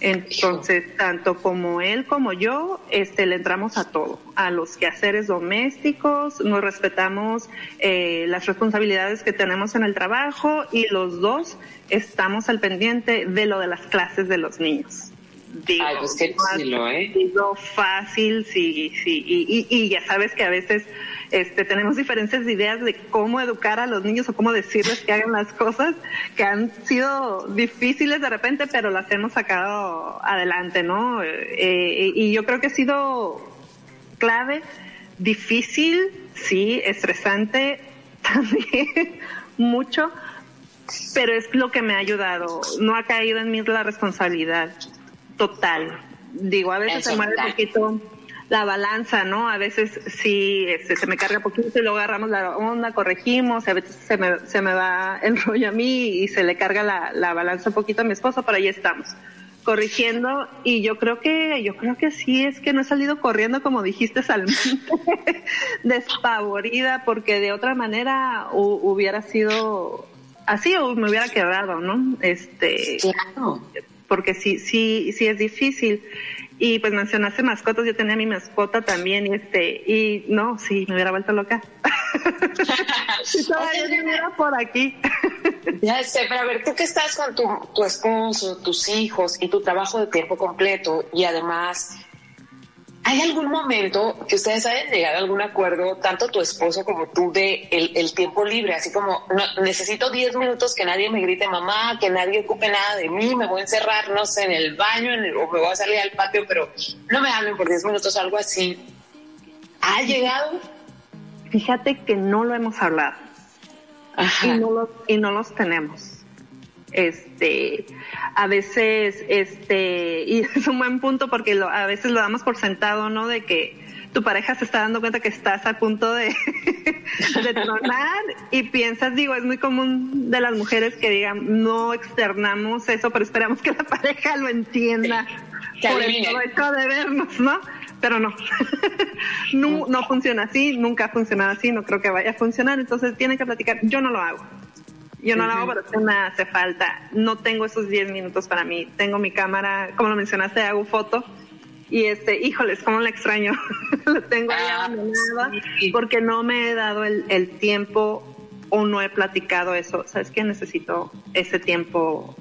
Speaker 17: Entonces, tanto como él como yo, este, le entramos a todo, a los quehaceres domésticos, nos respetamos eh, las responsabilidades que tenemos en el trabajo y los dos estamos al pendiente de lo de las clases de los niños.
Speaker 3: Digo, Ay, pues qué ¿eh?
Speaker 17: Digo, fácil, sí, sí, y, y, y ya sabes que a veces este, tenemos diferentes ideas de cómo educar a los niños o cómo decirles que hagan las cosas que han sido difíciles de repente, pero las hemos sacado adelante, ¿no? Eh, y yo creo que ha sido clave, difícil, sí, estresante <laughs> también, mucho, pero es lo que me ha ayudado. No ha caído en mí la responsabilidad total. Digo, a veces se mueve un poquito la balanza, ¿no? A veces sí este, se me carga poquito y luego agarramos la onda, corregimos, a veces se me, se me va el <laughs> rollo a mí y se le carga la, la balanza un poquito a mi esposo, pero ahí estamos corrigiendo. Y yo creo que yo creo que sí es que no he salido corriendo como dijiste Salmente <laughs> despavorida porque de otra manera hubiera sido así o me hubiera quebrado no este porque sí sí sí es difícil y pues mencionaste mascotas, yo tenía mi mascota también y este, y no, sí, me hubiera vuelto loca. <laughs> si todavía por aquí. <laughs>
Speaker 3: ya sé, pero a ver, tú que estás con tu, tu esposo, tus hijos y tu trabajo de tiempo completo y además ¿Hay algún momento que ustedes hayan llegado a algún acuerdo, tanto tu esposo como tú, de el, tiempo libre? Así como, necesito 10 minutos que nadie me grite mamá, que nadie ocupe nada de mí, me voy a encerrar, no sé, en el baño en o me voy a salir al patio, pero no me hablen por 10 minutos, algo así. ¿Ha llegado?
Speaker 17: Fíjate que no lo hemos hablado. Y no, y no los tenemos este a veces este y <laughs> es un buen punto porque lo, a veces lo damos por sentado no de que tu pareja se está dando cuenta que estás a punto de, <laughs> de tronar y piensas, digo, es muy común de las mujeres que digan, no externamos eso, pero esperamos que la <laughs> pareja lo entienda por el hecho de vernos, ¿no? Pero no. no, no funciona así, nunca ha funcionado así, no creo que vaya a funcionar, entonces tienen que platicar, yo no lo hago. Yo no lo hago, pero me hace falta. No tengo esos 10 minutos para mí. Tengo mi cámara, como lo mencionaste, hago foto. Y este, híjoles, cómo la extraño. <laughs> lo tengo ahí ah, abandonada porque no me he dado el, el tiempo o no he platicado eso. ¿Sabes qué? Necesito ese tiempo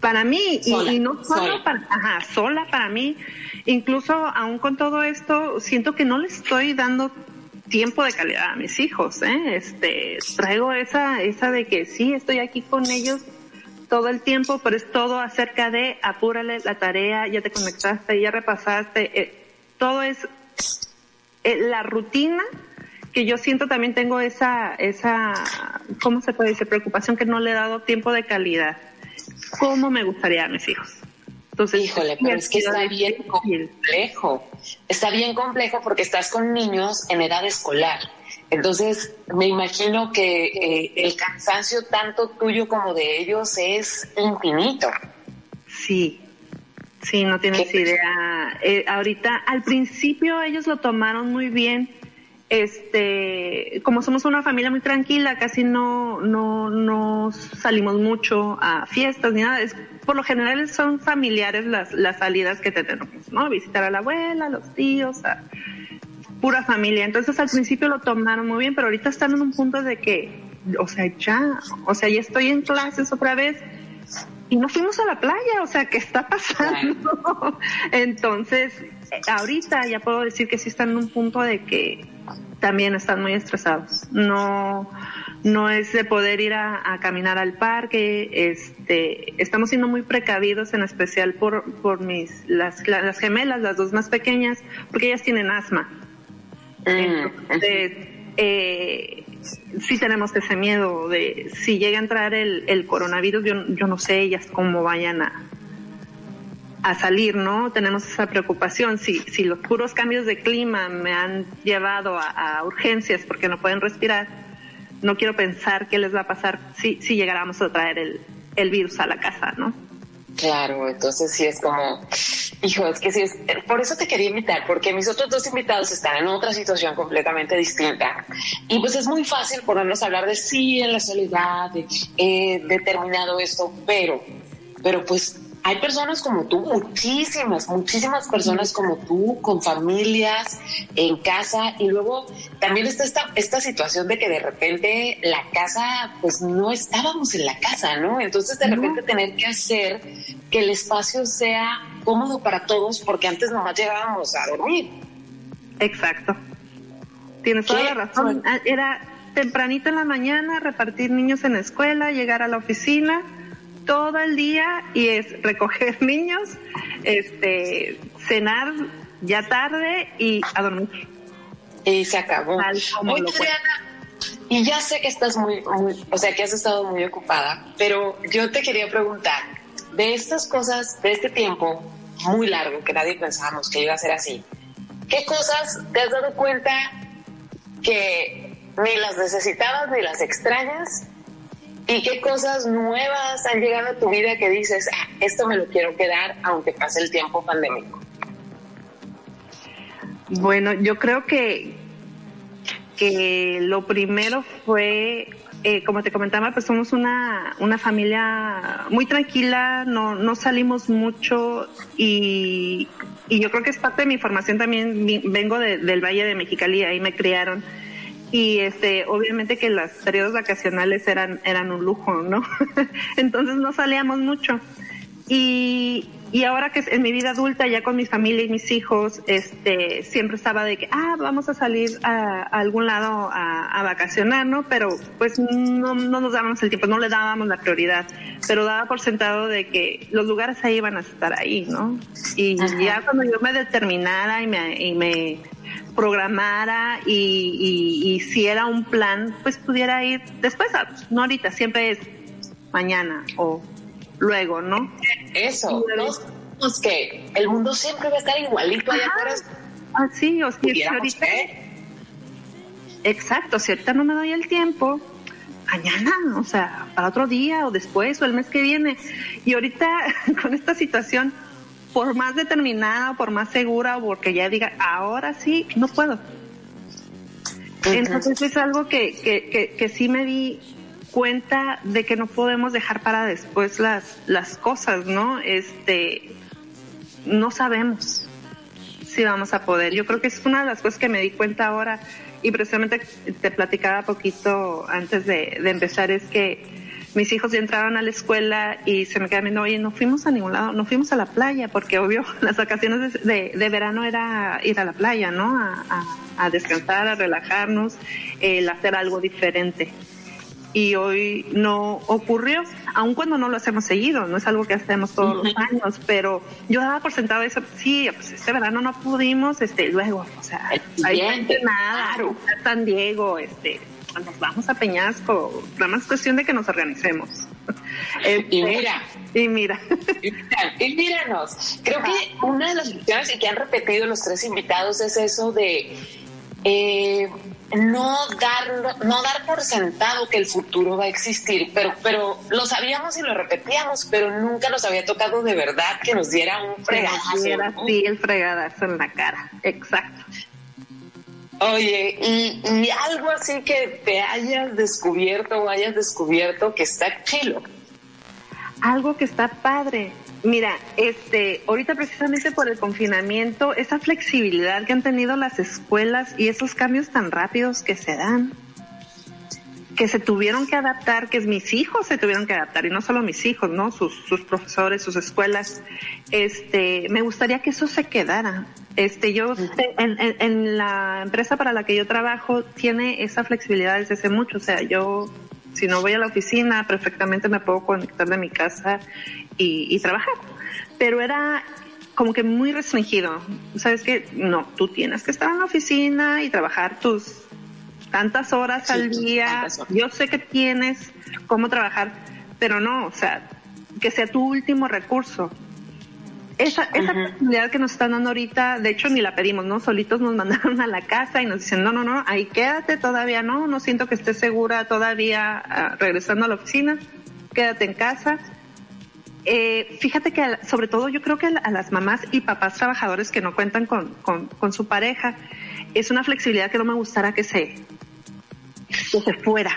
Speaker 17: para mí y, no solo sola. para, ajá, sola para mí. Incluso aún con todo esto, siento que no le estoy dando tiempo de calidad a mis hijos, ¿eh? Este, traigo esa, esa de que sí, estoy aquí con ellos todo el tiempo, pero es todo acerca de apúrale la tarea, ya te conectaste, ya repasaste, eh, todo es eh, la rutina que yo siento también tengo esa, esa, ¿cómo se puede decir? Preocupación que no le he dado tiempo de calidad. ¿Cómo me gustaría a mis hijos?
Speaker 3: Entonces, Híjole, pero es que está bien complejo. Está bien complejo porque estás con niños en edad escolar. Entonces, me imagino que eh, el cansancio tanto tuyo como de ellos es infinito.
Speaker 17: Sí, sí, no tienes idea. Eh, ahorita, al principio ellos lo tomaron muy bien este, como somos una familia muy tranquila, casi no, no, no salimos mucho a fiestas ni nada. Es, por lo general son familiares las, las salidas que tenemos, ¿no? Visitar a la abuela, a los tíos, a pura familia. Entonces al principio lo tomaron muy bien, pero ahorita están en un punto de que, o sea, ya, o sea, ya estoy en clases otra vez y no fuimos a la playa, o sea, ¿qué está pasando? <laughs> Entonces, ahorita ya puedo decir que sí están en un punto de que también están muy estresados. No, no es de poder ir a, caminar al parque. Este, estamos siendo muy precavidos, en especial por, por mis, las, las gemelas, las dos más pequeñas, porque ellas tienen asma. Mm, Entonces, eh, sí tenemos ese miedo de si llega a entrar el, el coronavirus, yo, yo no sé ellas cómo vayan a, a salir, ¿no? Tenemos esa preocupación. Si, si los puros cambios de clima me han llevado a, urgencias porque no pueden respirar, no quiero pensar qué les va a pasar si, si llegáramos a traer el, el virus a la casa, ¿no?
Speaker 3: Claro, entonces sí es como, hijo, es que sí es, por eso te quería invitar, porque mis otros dos invitados están en otra situación completamente distinta. Y pues es muy fácil ponernos a hablar de sí, en la soledad, de eh, determinado esto, pero, pero pues hay personas como tú, muchísimas, muchísimas personas como tú, con familias, en casa, y luego también está esta, esta situación de que de repente la casa, pues no estábamos en la casa, ¿no? Entonces de repente tener que hacer que el espacio sea cómodo para todos, porque antes nomás llegábamos a dormir.
Speaker 17: Exacto. Tienes toda la razón. Ah, era tempranito en la mañana, repartir niños en la escuela, llegar a la oficina todo el día y es recoger <laughs> niños, este, cenar ya tarde y a dormir.
Speaker 3: Y se acabó. y ya sé que estás muy, o sea, que has estado muy ocupada, pero yo te quería preguntar, de estas cosas, de este tiempo muy largo que nadie pensábamos que iba a ser así, ¿qué cosas te has dado cuenta que ni las necesitabas ni las extrañas ¿Y qué cosas nuevas han llegado a tu vida que dices, ah, esto me lo quiero quedar aunque pase el tiempo pandémico?
Speaker 17: Bueno, yo creo que, que lo primero fue, eh, como te comentaba, pues somos una, una familia muy tranquila, no, no salimos mucho y, y yo creo que es parte de mi formación también, vengo del Valle de Mexicali, ahí me criaron y este obviamente que los periodos vacacionales eran eran un lujo no <laughs> entonces no salíamos mucho. Y, y ahora que en mi vida adulta ya con mi familia y mis hijos este siempre estaba de que ah vamos a salir a, algún lado a, a, vacacionar no pero pues no, no nos dábamos el tiempo no le dábamos la prioridad. Pero daba por sentado de que los lugares ahí iban a estar ahí no y ya cuando yo me determinara y me, y me programara y, y, si era un plan, pues pudiera ir después, no ahorita, siempre es mañana o luego, ¿no?
Speaker 3: Eso, no pues que el mundo siempre va a estar igualito allá afuera.
Speaker 17: Ah, sí, o si ahorita... Exacto, si ahorita no me doy el tiempo, mañana, o sea, para otro día o después o el mes que viene. Y ahorita <laughs> con esta situación, por más determinada, por más segura, o porque ya diga, ahora sí, no puedo. Entonces es algo que, que, que, sí me di cuenta de que no podemos dejar para después las, las cosas, ¿no? Este, no sabemos si vamos a poder. Yo creo que es una de las cosas que me di cuenta ahora y precisamente te platicaba poquito antes de, de empezar es que mis hijos ya entraron a la escuela y se me quedan viendo, oye, no fuimos a ningún lado, no fuimos a la playa, porque obvio, <laughs> las vacaciones de, de, verano era ir a la playa, ¿no? A, a, descansar, a relajarnos, el hacer algo diferente. Y hoy no ocurrió, aun cuando no lo hacemos seguido, no es algo que hacemos todos los años, pero yo daba por sentado eso, sí, pues este verano no pudimos, este, luego, o sea, hay nada, claro. San Diego, este, nos vamos a Peñasco, nada más cuestión de que nos organicemos. <laughs>
Speaker 3: y mira. <laughs>
Speaker 17: Y mira.
Speaker 3: Y, míranos. Creo que una de las cuestiones y que han repetido los tres invitados es eso de eh, no dar no dar por sentado que el futuro va a existir, pero pero lo sabíamos y lo repetíamos, pero nunca nos había tocado de verdad que nos diera un fregadazo.
Speaker 17: Sí, el fregadazo en la cara, exacto.
Speaker 3: Oye, y, algo así que te hayas descubierto o hayas descubierto que está chilo.
Speaker 17: Algo que está padre. Mira, este, ahorita precisamente por el confinamiento, esa flexibilidad que han tenido las escuelas y esos cambios tan rápidos que se dan, que se tuvieron que adaptar, que mis hijos se tuvieron que adaptar, y no solo mis hijos, ¿no? Sus, sus profesores, sus escuelas. Este, me gustaría que eso se quedara. Este, yo, en, en, la empresa para la que yo trabajo, tiene esa flexibilidad desde hace mucho. O sea, yo, si no voy a la oficina, perfectamente me puedo conectar de mi casa y, y trabajar. Pero era como que muy restringido. ¿Sabes que No, tú tienes que estar en la oficina y trabajar tus tantas horas al día. Yo sé que tienes cómo trabajar, pero no, o sea, que sea tu último recurso. Esa, esa posibilidad que nos están dando ahorita, de hecho ni la pedimos, ¿no? Solitos nos <laughs> mandaron a la casa y nos dicen, no, no, no, ahí quédate todavía, no, no siento que estés segura todavía ah, regresando a la oficina, quédate en casa. Eh, fíjate que sobre todo yo creo que a, las mamás y papás trabajadores que no cuentan con, con, con, su pareja, es una flexibilidad que no me gustará que se, que se fuera.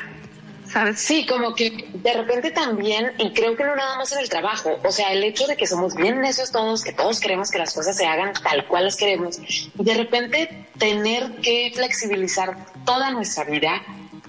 Speaker 17: ¿Sabes?
Speaker 3: Sí, como que de repente también, y creo que no nada más en el trabajo, o sea, el hecho de que somos bien necios todos, que todos queremos que las cosas se hagan tal cual las queremos, y de repente tener que flexibilizar toda nuestra vida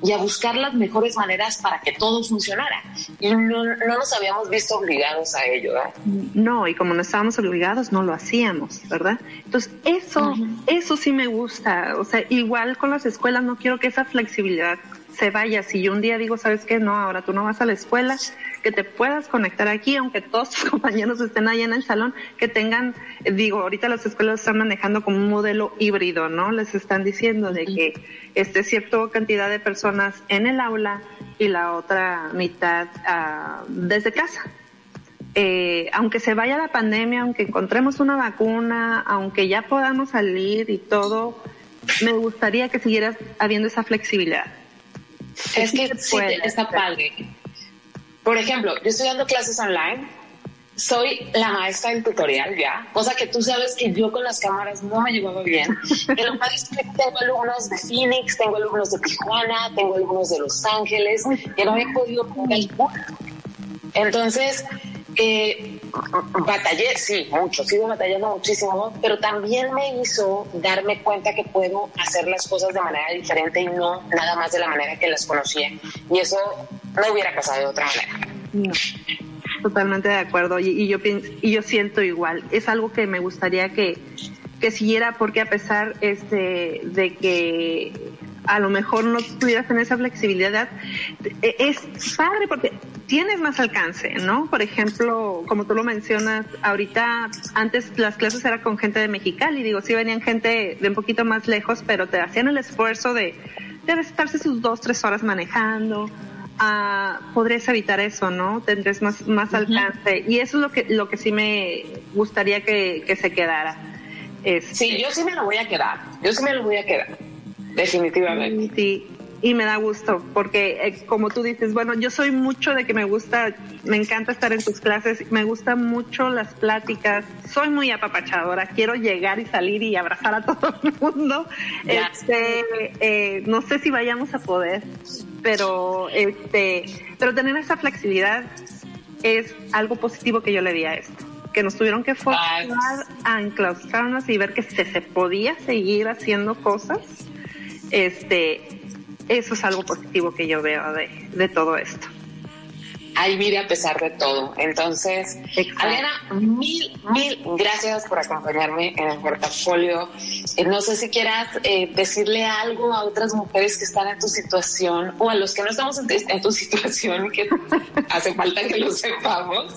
Speaker 3: y a buscar las mejores maneras para que todo funcionara. Y no, no nos habíamos visto obligados a ello, ¿verdad?
Speaker 17: No, y como no estábamos obligados, no lo hacíamos, ¿verdad? Entonces, eso, eso sí me gusta. O sea, igual con las escuelas no quiero que esa flexibilidad se vaya. Si yo un día digo, ¿sabes qué? No, ahora tú no vas a la escuela, que te puedas conectar aquí, aunque todos tus <laughs> compañeros estén ahí en el salón, que tengan, digo, ahorita las escuelas están manejando como un modelo híbrido, ¿no? Les están diciendo de que esté cierta cantidad de personas en el aula y la otra mitad uh, desde casa. Eh, aunque se vaya la pandemia, aunque encontremos una vacuna, aunque ya podamos salir y todo, me gustaría que siguiera habiendo esa flexibilidad.
Speaker 3: Es que sí, está padre. Por ejemplo, yo estoy dando clases online, soy la maestra del tutorial ya, cosa que tú sabes que yo con las cámaras no me llevaba bien. <laughs> Pero tengo alumnos de Phoenix, tengo alumnos de Tijuana, tengo alumnos de Los Ángeles, que no he podido poner Entonces, eh, batallé, sí, mucho, sigo batallando muchísimo, pero también me hizo darme cuenta que puedo hacer las cosas de manera diferente y no nada más de la manera que las conocía. Y eso no hubiera pasado de otra manera.
Speaker 17: totalmente de acuerdo. Y, yo y yo siento igual. Es algo que me gustaría que, que siguiera porque a pesar este de que a lo mejor no pudieras tener esa flexibilidad, e, es padre porque tienes más alcance, ¿no? Por ejemplo, como tú lo mencionas, ahorita antes las clases eran con gente de Mexicali, digo, sí venían gente de un poquito más lejos, pero te hacían el esfuerzo de, de estarse sus dos, tres horas manejando, ah, podrías evitar eso, ¿no? Tendrías más, más alcance. Y eso es lo que, lo que sí me gustaría que, que se quedara.
Speaker 3: Este, sí, yo sí me lo voy a quedar. Yo sí me lo voy a quedar. Definitivamente.
Speaker 17: Sí, y me da gusto porque eh, como tú dices, bueno, yo soy mucho de que me gusta, me encanta estar en tus clases, me gustan mucho las pláticas, soy muy apapachadora, quiero llegar y salir y abrazar a <laughs> todo el mundo. Este, eh, no sé si vayamos a poder, pero este, pero tener esa flexibilidad es algo positivo que yo le di a esto que nos tuvieron que forzar a enclaustrarnos y ver que se, se podía seguir haciendo cosas este, eso es algo positivo que yo veo de, de todo esto.
Speaker 3: Ahí vive a pesar de todo. Entonces, Adriana, mil, mil gracias por acompañarme en el portafolio. Eh, no sé si quieras eh, decirle algo a otras mujeres que están en tu situación o a los que no estamos en, tu <laughs> situación, que hace falta que lo sepamos,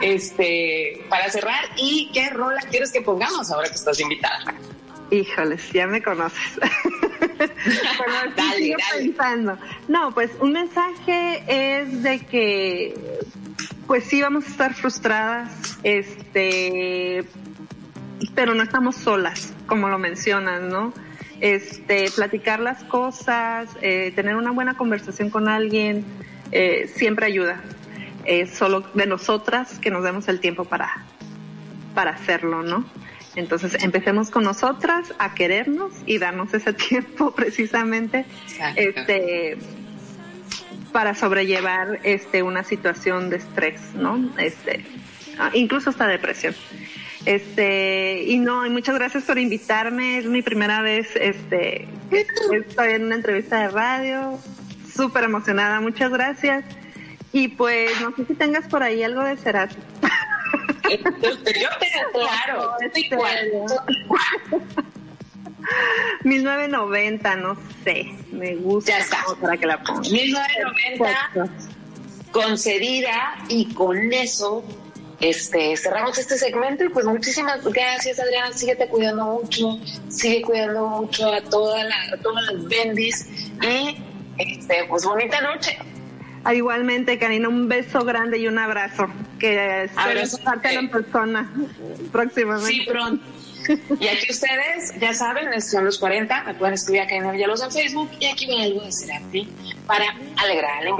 Speaker 3: este, para cerrar. ¿Y qué rola quieres que pongamos ahora que estás invitada?
Speaker 17: Híjoles, ya me conoces. <laughs> dale, pensando. No, pues un mensaje es de que, pues sí vamos a estar frustradas, este, pero no estamos solas, como lo mencionas, ¿no? Este, platicar las cosas, eh, tener una buena conversación con alguien, eh, siempre ayuda. Es solo de nosotras que nos demos el tiempo para, para hacerlo, ¿no? Entonces empecemos con nosotras a querernos y darnos ese <laughs> tiempo precisamente este para sobrellevar este una situación de estrés, ¿no? Este ah, incluso hasta depresión. Este, y no, y muchas gracias por invitarme. Es mi primera vez, este, estoy en una entrevista de radio. Súper emocionada, muchas gracias. Y pues, no sé si tengas por ahí algo de Cerati.
Speaker 18: Yo tengo claro, igual.
Speaker 17: 1990, no sé, me gusta.
Speaker 18: Ya está.
Speaker 17: Para que la ponga.
Speaker 18: 1990, concedida y con eso este, cerramos este segmento y pues muchísimas gracias Adriana, síguete cuidando mucho, sigue cuidando mucho a, toda la, todas las bendis y este, pues bonita noche.
Speaker 17: Igualmente, Karina, un beso grande y un abrazo. Que
Speaker 18: abrazo
Speaker 17: en persona próximamente.
Speaker 18: Sí, pronto. Y aquí ustedes, ya saben, son los 40, me pueden escribir a Karina Villalobos en Facebook y aquí viene algo de Serati para alegrar a la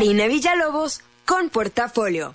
Speaker 6: Karina Villalobos con Portafolio.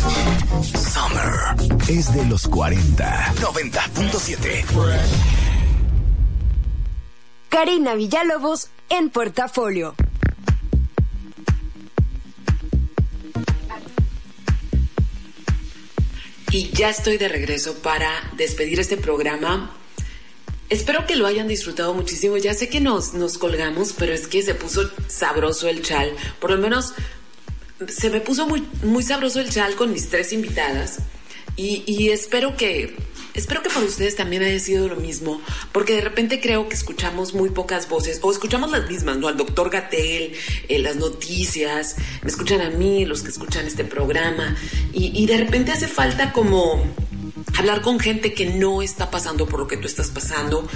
Speaker 10: Summer es de los 40. 90.7.
Speaker 6: Karina Villalobos en portafolio.
Speaker 1: Y ya estoy de regreso para despedir este programa. Espero que lo hayan disfrutado muchísimo. Ya sé que nos, nos colgamos, pero es que se puso sabroso el chal. Por lo menos se me puso muy, muy sabroso el chal con mis tres invitadas. Y, y espero que espero que para ustedes también haya sido lo mismo, porque de repente creo que escuchamos muy pocas voces, o escuchamos las mismas, ¿no? Al doctor Gatel, eh, las noticias, me escuchan a mí, los que escuchan este programa, y, y de repente hace falta como hablar con gente que no está pasando por lo que tú estás pasando,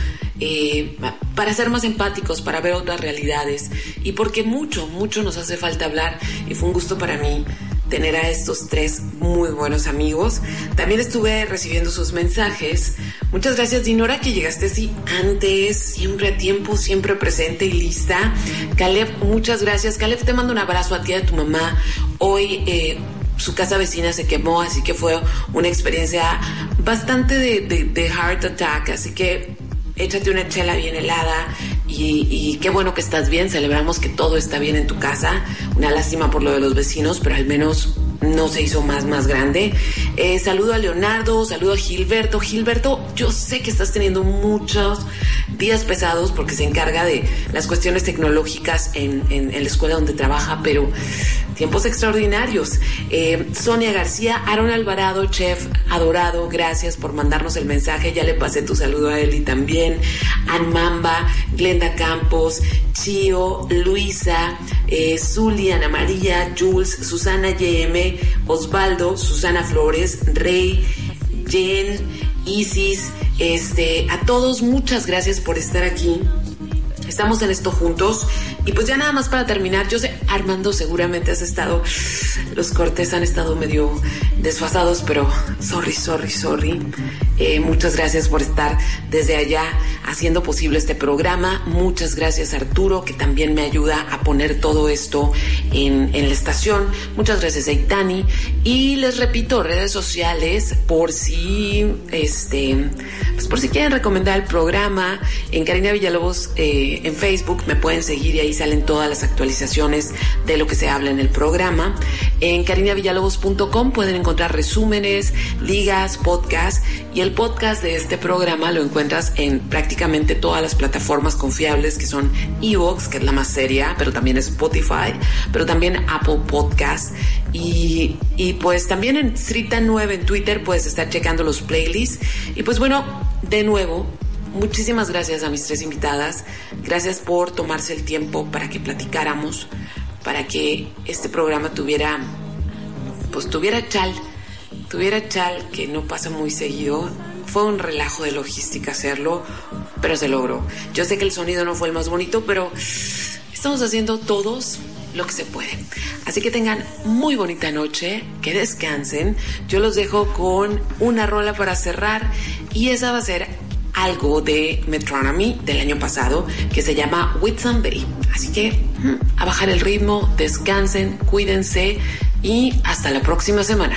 Speaker 1: eh, para ser más empáticos, para ver otras realidades y porque mucho, mucho nos hace falta hablar y fue un gusto para mí tener a estos tres muy buenos amigos. También estuve recibiendo sus mensajes. Muchas gracias, Dinora, que llegaste así antes, siempre a tiempo, siempre presente y lista. Caleb, muchas gracias. Caleb, te mando un abrazo a ti y a tu mamá. Hoy eh, su casa vecina se quemó, así que fue una experiencia bastante de, de, heart attack, así que échate una chela bien helada y, y, qué bueno que estás bien, celebramos que todo está bien en tu casa, una lástima por lo de los vecinos, pero al menos no se hizo más, más grande. Eh, saludo a Leonardo, saludo a Gilberto. Gilberto, yo sé que estás teniendo muchos días pesados porque se encarga de las cuestiones tecnológicas en, en, en la escuela donde trabaja, pero tiempos extraordinarios. Eh, Sonia García, Aaron Alvarado, chef adorado, gracias por mandarnos el mensaje. Ya le pasé tu saludo a Eli también. Anmamba, Glenda Campos, Chio, Luisa, eh, Zuli, Ana María, Jules, Susana YM, Osvaldo, Susana Flores, Rey, Jen, Isis, este, a todos muchas gracias por estar aquí. Estamos en esto juntos. Y pues ya nada más para terminar, yo sé, Armando, seguramente has estado, los cortes han estado medio desfasados, pero sorry, sorry, sorry. Eh, muchas gracias por estar desde allá haciendo posible este programa. Muchas gracias Arturo, que también me ayuda a poner todo esto en, en la estación. Muchas gracias Aitani. Y les repito, redes sociales, por si, este, pues por si quieren recomendar el programa, en Karina Villalobos, eh, en Facebook, me pueden seguir y ahí salen todas las actualizaciones de lo que se habla en el programa. En carinavillalobos.com pueden encontrar resúmenes, ligas, podcasts y el podcast de este programa lo encuentras en prácticamente todas las plataformas confiables que son Evox, que es la más seria, pero también Spotify, pero también Apple Podcast y, y pues también en Srita 9 en Twitter puedes estar checando los playlists y pues bueno, de nuevo, muchísimas gracias a mis tres invitadas. Gracias por tomarse el tiempo para que platicáramos, para que este programa tuviera, pues tuviera chal, tuviera chal que no pasa muy seguido. Fue un relajo de logística hacerlo, pero se logró. Yo sé que el sonido no fue el más bonito, pero estamos haciendo todos lo que se puede. Así que tengan muy bonita noche, que descansen. Yo los dejo con una rola para cerrar y esa va a ser algo de Metronomy del año pasado que se llama With Somebody. Así que a bajar el ritmo, descansen, cuídense y hasta la próxima semana.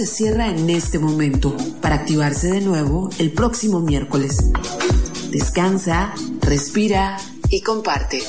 Speaker 1: Se cierra en este momento para activarse de nuevo el próximo miércoles. Descansa, respira y comparte.